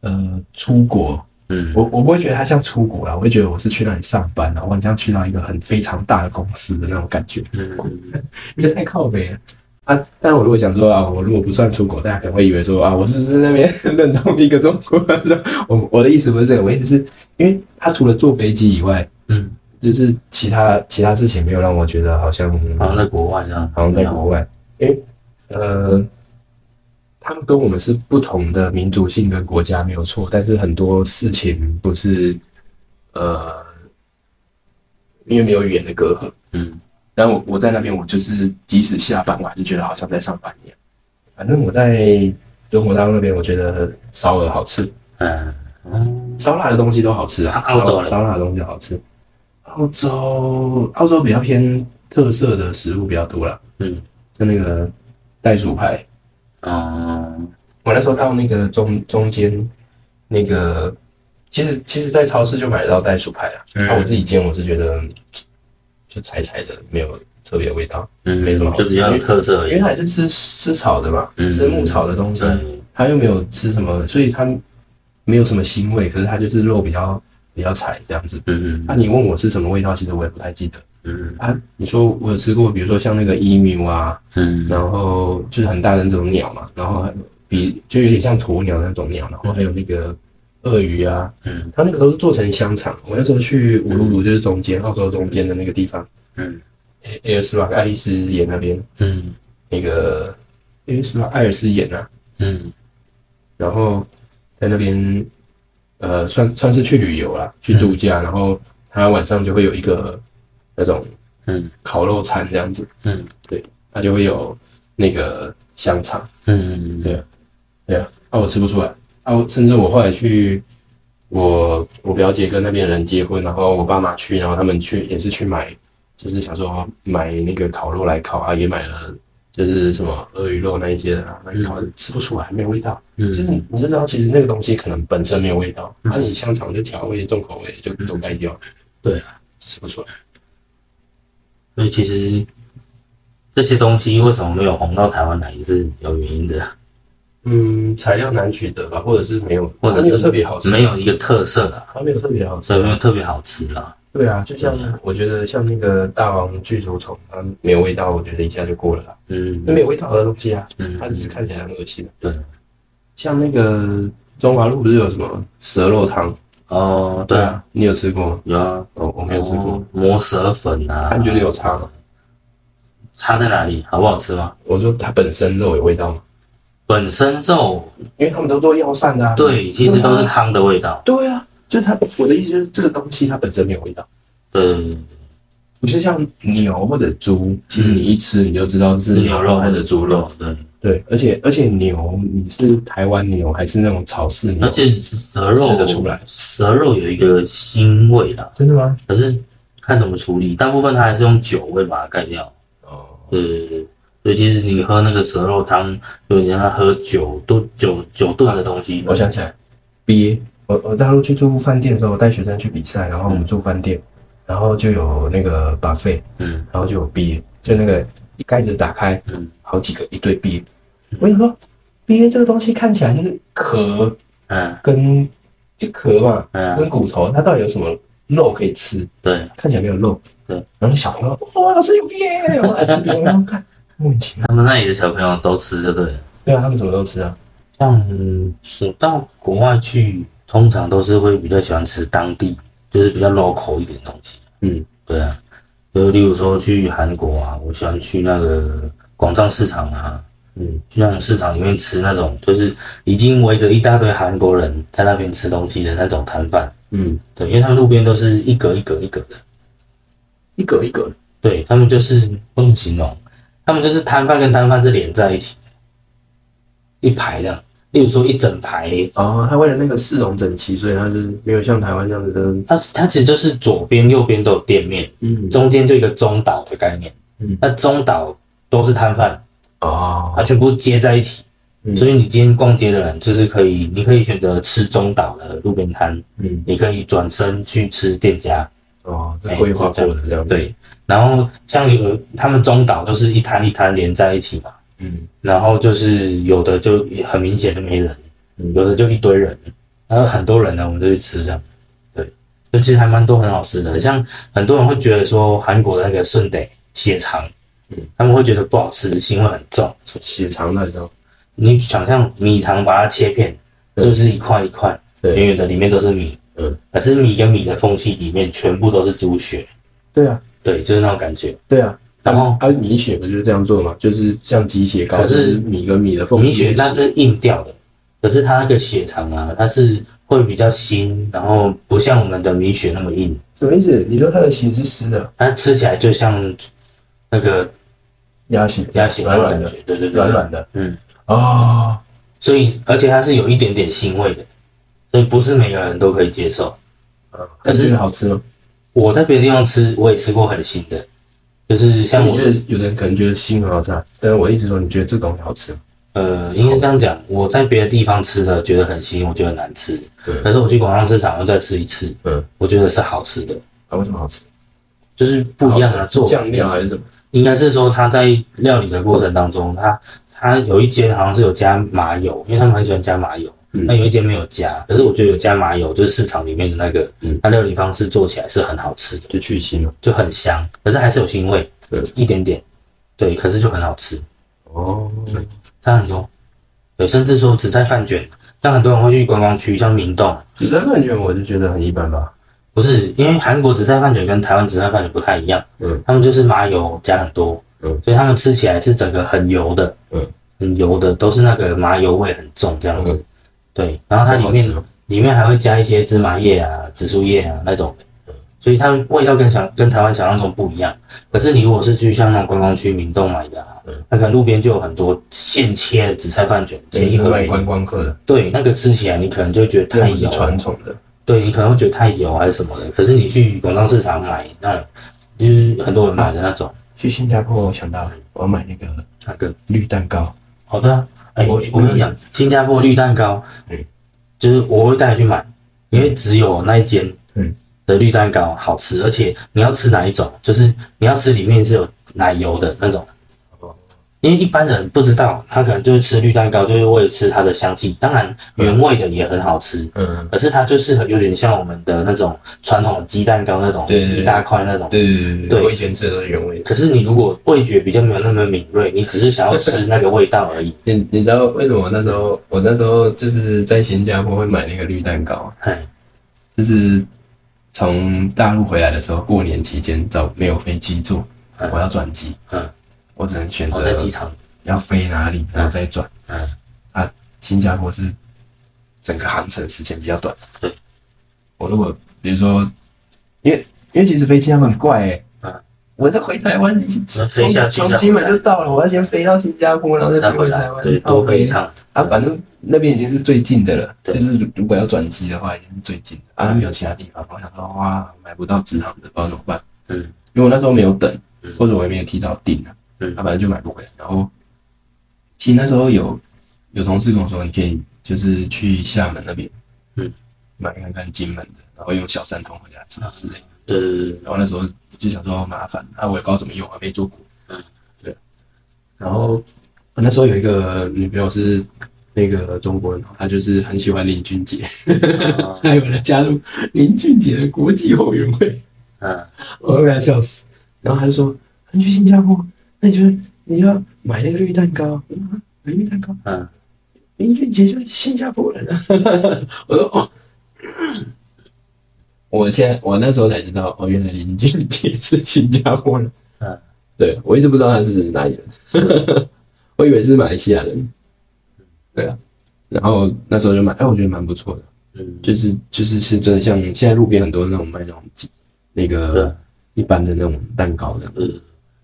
呃，出国，
嗯，
我我不会觉得它像出国啦，我会觉得我是去那里上班，然后好像去到一个很非常大的公司的那种感觉，
嗯。[laughs]
因为太靠北了。啊，但我如果想说啊，我如果不算出国，大家可能会以为说啊，我是不是那边 [laughs] 认同一个中国人？[laughs] 我我的意思不是这个，我意思是因为他除了坐飞机以外，
嗯，
就是其他其他事情没有让我觉得好像
好像在国外这样，
好像在国外，因为呃，他们跟我们是不同的民族性跟国家没有错，但是很多事情不是呃，因为没有语言的隔阂。
嗯
然后我我在那边，我就是即使下班，我还是觉得好像在上班一样。反正我在中国大陆那边，我觉得烧鹅好吃，
嗯嗯，
烧腊的东西都好吃啊，
啊澳洲
烧烧腊的东西好吃。澳洲澳洲比较偏特色的食物比较多啦，
嗯
就那个袋鼠排。
嗯
我那时候到那个中中间那个，其实其实，在超市就买得到袋鼠排啊。
嗯
那、我自己煎，我是觉得就柴柴的，没有特别味道，
嗯，
没什么好吃
就比较有特色而已
因为它。还是吃吃草的嘛，
嗯
吃牧草的东西，它又没有吃什么，所以它没有什么腥味，可是它就是肉比较比较柴这样子。
嗯嗯
那、你问我是什么味道，其实我也不太记得
嗯
啊。你说我有吃过，比如说像那个 emu 啊，
嗯
然后就是很大的那种鸟嘛，然后还比就有点像鸵鸟那种鸟，然后还有那个鳄鱼啊，
嗯
它那个都是做成香肠。我那时候去乌鲁鲁就是中间澳洲中间的那个地方
嗯
艾尔斯吧，爱丽丝岩那边
嗯
那个艾尔斯吧，艾尔斯岩啊，
嗯
然后在那边呃算算是去旅游啦，去度假，然后他晚上就会有一个那种
嗯
烤肉餐这样子，
嗯
对，他就会有那个香肠。
嗯，
对对啊，啊我吃不出来。啊，我甚至我后来去我我表姐跟那边人结婚，然后我爸妈去，然后他们去也是去买，就是想说买那个烤肉来烤啊，也买了就是什么鳄鱼肉那一些的啊，那烤吃不出来，没有味道。就是
嗯
你你就知道，其实那个东西可能本身没有味道，那、你香肠就调味重口味就都盖掉，
对。
啊，吃不出来。
所以其实这些东西为什么没有红到台湾来，也是有原因的，
嗯，材料难取得吧，或者是没有，
或者是
特别好吃，
没有一个特色的，
它没有特别好吃
没有特别好吃啦。
对啊，就像我觉得像那个大王巨足虫，它没有味道，我觉得一下就过了啦。
嗯
那没有味道的东西啊，
嗯
它只是看起来很恶心。
对
像那个中华路不是有什么蛇肉汤？
哦，对啊，，
你有吃过吗？
有啊，
哦，我没有吃过
哦。磨蛇粉啊，
你觉得有差吗？
差在哪里？好不好吃吗？
我说它本身肉有味道吗？
本身肉
因为他们都做药膳的啊。
对，其实都是汤的味道。
对啊，就是它。我的意思就是这个东西它本身没有味道，
对，
不是像牛或者猪，其实你一吃你就知道是
牛肉或者猪肉，对。
对，而且而且牛，你是台湾牛还是那种草饲牛？
而且蛇肉
吃得出来
蛇肉有一个腥味啦，
真的吗？
可是看怎么处理，大部分它还是用酒味把它盖掉。
哦，
对对对，所以其实你喝那个蛇肉汤，有点像喝酒炖酒酒炖的东西。
我想起来，鳖。我我大陆去住饭店的时候，我带学生去比赛，然后我们住饭店，然后就有那个 buffet，
嗯
然后就有鳖，就那个盖子打开，
嗯
好几个一堆鳖。我想说，鳖这个东西看起来就是壳
嗯
跟就壳嘛，
嗯，
跟骨头，它到底有什么肉可以吃？
对，
看起来没有肉。
对，
然后小朋友，哇，老师有鳖，我来吃鳖，看莫名其妙。
他们那里的小朋友都吃，就对了。
对啊，他们怎么都吃啊。
像我到国外去，通常都是会比较喜欢吃当地，就是比较 local 一点东西。
嗯，
对啊，就例如说去韩国啊，我喜欢去那个广藏市场啊，
嗯，
去那种市场里面吃那种，就是已经围着一大堆韩国人在那边吃东西的那种摊贩。
嗯，
对，因为他们路边都是一格一格一格的，
一格一格。
对他们就是不能形容，他们就是摊贩跟摊贩是连在一起，一排这样。例如说一整排，
哦，他为了那个市容整齐，所以他是没有像台湾这样子的。
它它其实就是左边右边都有店面，
嗯
中间就一个中岛的概念。
嗯
那中岛都是摊贩，
哦
它全部接在一起。
嗯
所以你今天逛街的人，就是可以，你可以选择吃中岛的路边摊，
嗯
你可以转身去吃店家，
哦，这
哎
规划过的这样子，
对。然后像有他们中岛都是一摊一摊连在一起嘛，
嗯。
然后就是有的就很明显的没人，
嗯。
有的就一堆人，然后很多人呢，我们就去吃这样。对，就其实还蛮多很好吃的，像很多人会觉得说韩国的那个顺得血肠，
嗯。
他们会觉得不好吃，腥味很重。
血肠那种，
你想象米肠把它切片，就是一块一块，
对。
远远的里面都是米，
嗯，
可是米跟米的缝隙里面全部都是猪血，
对啊
对，就是那种感觉。
对啊。
然后
啊，米血不就是这样做吗？就是像鸡血糕，
可是
米跟米的缝隙
米血那是硬掉的，可是它那个血肠啊，它是会比较腥，然后不像我们的米血那么硬，
什么意思？你说它的血是湿的，
它吃起来就像那个
鸭血
鸭血
软软的，
对对对，
软软的
嗯，
哦。
所以而且它是有一点点腥味的，所以不是每个人都可以接受。
但是好吃吗？
我在别的地方吃，我也吃过很腥的，就是像我
觉得有的人可能觉得腥很好吃，啊，但是我一直说你觉得这个东西好吃吗？
呃，应该是这样讲，我在别的地方吃的觉得很腥，我觉得很难吃。
对
可是我去广上市场又再吃一次，
嗯，
我觉得是好吃的，
啊，为什么好吃？
就是不一样的做
酱料还是什么？
应该是说他在料理的过程当中，他他有一间好像是有加麻油，因为他们很喜欢加麻油。
嗯
那有一间没有加，可是我觉得有加麻油，就是市场里面的那个，
嗯
它料理方式做起来是很好吃的，
就去腥了。
就很香，可是还是有腥味，
对
一点点，对，可是就很好吃，
哦，
差很多。对，甚至说紫菜饭卷，像很多人会去观光区，像明洞，
紫菜饭卷我就觉得很一般吧。
不是因为韩国紫菜饭卷跟台湾紫菜饭卷不太一样，
嗯，
他们就是麻油加很多，
嗯，
所以他们吃起来是整个很油的，
嗯，
很油的，都是那个麻油味很重这样子，
嗯
对，然后它里面里面还会加一些芝麻叶啊、紫苏叶啊那种的，所以它味道跟想跟台湾想象中不一样。可是你如果是去像那种观光区明洞买的、那可能路边就有很多现切的紫菜饭卷，对一盒
观光客的，
对，那个吃起来你可能就会觉得太油，
传统的。
对你可能会觉得太油还是什么的。可是你去广东市场买那种，就是很多人买的那种，
去新加坡，我想到了，我要买那个
那个
绿蛋糕。
好的啊，哎、
我
我跟你讲，新加坡绿蛋糕，
嗯
就是我会带你去买，因为只有那一间，
嗯
的绿蛋糕好吃，而且你要吃哪一种，就是你要吃里面是有奶油的那种
哦。
因为一般人不知道，他可能就是吃绿蛋糕，就是为了吃它的香气。当然，原味的也很好吃，
嗯，
可是它就是有点像我们的那种传统鸡蛋糕那种一大块那种。
对对对
对
我以前吃的都是原味。
可是你如果味觉比较没有那么敏锐，你只是想要吃那个味道而已。
你你知道为什么我那时候我那时候就是在新加坡会买那个绿蛋糕？
哎，
就是从大陆回来的时候，过年期间找没有飞机坐，
嗯
我要转机，
嗯，
我只能选择
机场，
要飞哪里，然后再转。
嗯，
啊，新加坡是整个航程时间比较短。
对，
我如果比如说，因为因为其实飞机他们很怪哎、
嗯
我在回台湾，从从金门就到了，我要先飞到新加坡，然后再
再
飞回台湾，，
对，多飞一趟。
啊，反正那边已经是最近的了，就是如如果要转机的话，已经是最近的啊，没有其他地方。我想说，哇，买不到直航的，不知道怎么办。
嗯，
因为我那时候没有等
嗯，
或者我也没有提早订啊，
嗯
他本来就买不回来。然后，其实那时候有有同事跟我说，你可以就是去厦门那边，
嗯，
买看看金门的，然后用小三通回家吃之类的。
对对对对，
然后那时候就想说麻烦，啊，我也不知道怎么用，还没做过。
嗯，
对。然后我那时候有一个女朋友是那个中国人，她就是很喜欢林俊杰，
啊 [laughs]
她有人加入林俊杰的国际后援会，
啊，
我都被她笑死。然后她就说：“你去新加坡，那你就你要买那个绿蛋糕，买绿蛋糕，
嗯，
林俊杰就是新加坡人啊。[laughs] ”我说：“哦。[coughs] ”我现在我那时候才知道，哦，原来林俊杰是新加坡人。
嗯，
对我一直不知道他是哪里人，[laughs] 我以为是马来西亚人。对啊，然后那时候就买，哎，我觉得蛮不错的，
嗯，
就是就是是真的像现在路边很多那种卖那种那个一般的那种蛋糕这样子，
是，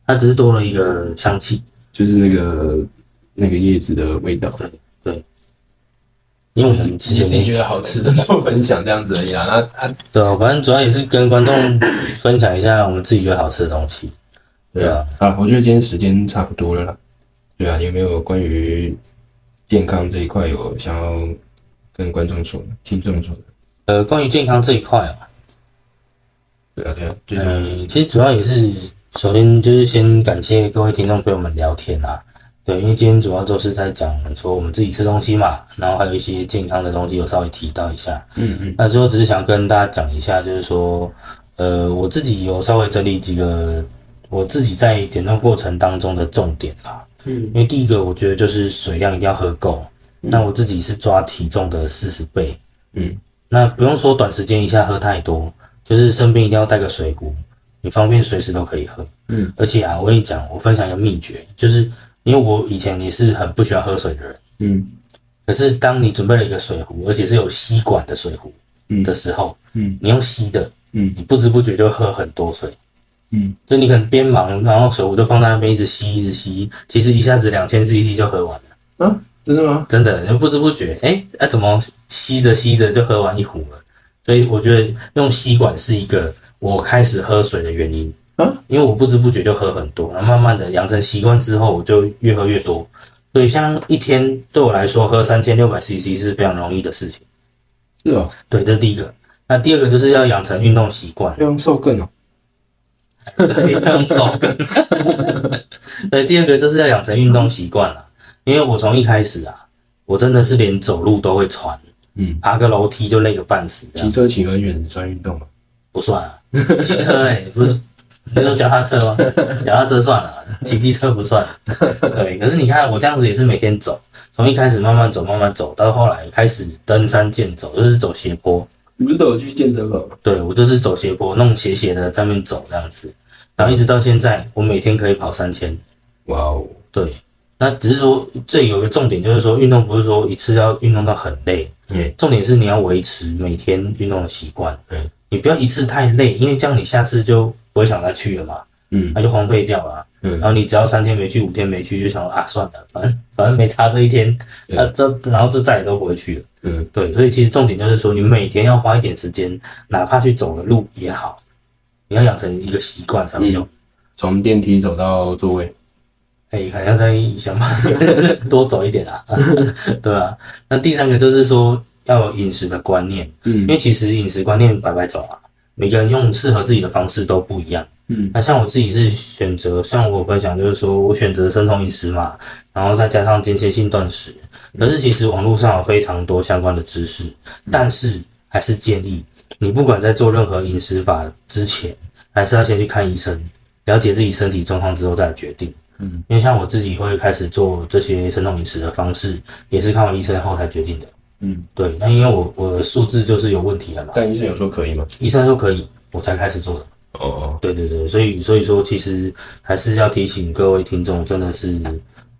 它只是多了一个香气。
就是那个那个叶子的味道。
对对因为我们之前没
自己觉得好吃的就分享这样子而已啦。那他
对啊，反正主要也是跟观众 [laughs] 分享一下我们自己觉得好吃的东西。对啊，
啊，我觉得今天时间差不多了啦，对啊，你有没有关于健康这一块有想要跟观众说的、听众说的？
呃，关于健康这一块啊，
对啊，对啊，
嗯，其实主要也是，首先就是先感谢各位听众陪我们聊天啊。对，因为今天主要就是在讲说我们自己吃东西嘛，然后还有一些健康的东西，有稍微提到一下。
嗯嗯
那最后只是想跟大家讲一下，就是说，呃，我自己有稍微整理几个我自己在减重过程当中的重点啦。
嗯
因为第一个，我觉得就是水量一定要喝够。那我自己是抓体重的四十倍，
嗯
那不用说短时间一下喝太多，就是生病一定要带个水壶，你方便随时都可以喝。
嗯。
而且啊，我跟你讲，我分享一个秘诀，就是因为我以前也是很不喜欢喝水的人，
嗯。
可是当你准备了一个水壶，而且是有吸管的水壶
嗯。
的时候，
嗯。
你用吸的，
嗯。
你不知不觉就喝很多水。
嗯，
就你可能边忙，然后水壶就放在那边一直吸一直吸，其实一下子两千 CC 就喝完了，
啊，真的吗？
真的，人不知不觉，哎，啊怎么吸着吸着就喝完一壶了？所以我觉得用吸管是一个我开始喝水的原因
啊，
因为我不知不觉就喝很多，然后慢慢的养成习惯之后，我就越喝越多。所以像一天对我来说，喝三千六百 CC 是非常容易的事情。
是哦，
对，这是第一个。那第二个就是要养成运动习惯。
要用瘦更哦。
对，要用手跟。[laughs] 对，第二个就是要养成运动习惯了，因为我从一开始啊，我真的是连走路都会喘，
嗯，
爬个楼梯就累个半死，
骑车骑很远算运动吗？
不算啊。骑车哎、不是，你说脚踏车吗？[laughs] 脚踏车算了，骑机车不算。对，可是你看我这样子也是每天走，从一开始慢慢走，慢慢走到后来开始登山健走，就是走斜坡。
你不是都有去健身房吗？
对我就是走斜坡，弄斜斜的在那边走这样子，然后一直到现在，我每天可以跑三千。
哇哦，
对，那只是说这有一个重点，就是说运动不是说一次要运动到很累，
嗯
重点是你要维持每天运动的习惯。
嗯，
你不要一次太累，因为这样你下次就不会想再去了嘛，
嗯
那就荒废掉了啊。
嗯
然后你只要三天没去，五天没去，就想说啊算了，反正反正没差这一天，
对
那这然后这再也都不会去了。
嗯
对，所以其实重点就是说，你每天要花一点时间，哪怕去走个路也好，你要养成一个习惯才会有。
从电梯走到座位。
哎、可能要再想办法 [laughs] 多走一点啊，[laughs] 对啊。那第三个就是说要有饮食的观念，嗯因
嗯
为其实饮食观念摆摆走啊，每个人用适合自己的方式都不一样。
嗯
那像我自己是选择，像我分享就是说我选择生酮饮食嘛，然后再加上间歇性断食。可是其实网络上有非常多相关的知识，但是还是建议你不管在做任何饮食法之前，还是要先去看医生，了解自己身体状况之后再来决定。
嗯，
因为像我自己会开始做这些生酮饮食的方式，也是看完医生后才决定的。
嗯，
对，那因为我我的数字就是有问题了嘛，
但医生有说可以吗？
医生说可以，我才开始做的。
哦，
对对对，所以所以说，其实还是要提醒各位听众，真的是，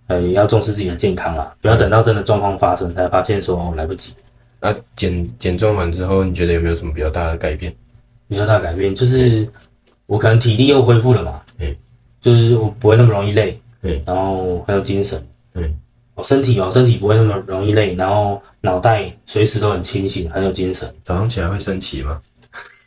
呃，要重视自己的健康啊，不要等到真的状况发生才发现说哦来不及。
那减减重完之后，你觉得有没有什么比较大的改变？
比较大的改变就是我可能体力又恢复了嘛，
嗯，
就是我不会那么容易累，
嗯，
然后很有精神，
嗯，
我身体哦身体不会那么容易累，然后脑袋随时都很清醒，很有精神，
早上起来会升旗吗？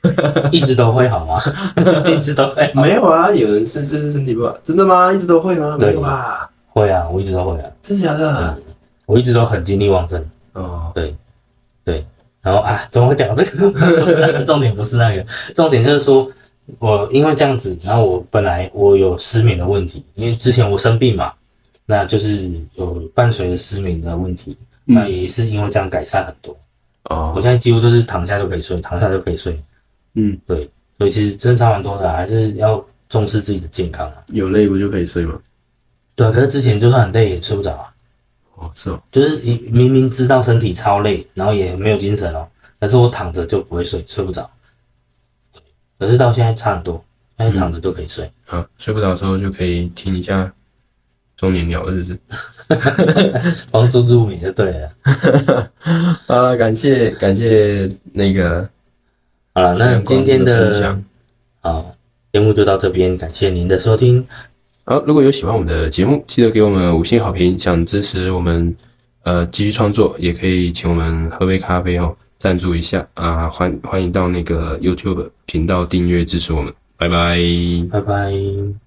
[laughs]
一直都会好吗？[laughs] 一直都会好
没有啊，有人甚至是身体不好，真的吗？一直都会吗？
对
没有吧？
会啊，我一直都会啊，
真假的？
我一直都很精力旺盛。
哦，对，对
然后啊，怎么会讲这个？那 [laughs] 个重点不是那个，重点就是说，我因为这样子，然后我本来我有失眠的问题，因为之前我生病嘛，那就是有伴随着失眠的问题，那也是因为这样改善很多。哦我
哦，
现在几乎都是躺下就可以睡，躺下就可以睡。
嗯，
对，所以其实真的差蛮多的啊，还是要重视自己的健康啊。
有累不就可以睡吗？
对啊，可是之前就算很累也睡不着啊。
哦，是哦，
就是你明明知道身体超累，然后也没有精神哦，但是我躺着就不会睡，睡不着。可是到现在差很多，现在躺着就可以睡。
好，睡不着的时候就可以听一下中年鸟日子。[laughs]
帮助入眠就对了。[laughs]
啊，感谢感谢那个
好了，那今天的
享。
好节目就到这边，感谢您的收听。
好，如果有喜欢我们的节目，记得给我们五星好评。想支持我们呃继续创作，也可以请我们喝杯咖啡哦，赞助一下啊！欢欢迎到那个 YouTube 频道订阅支持我们，拜拜。
拜拜。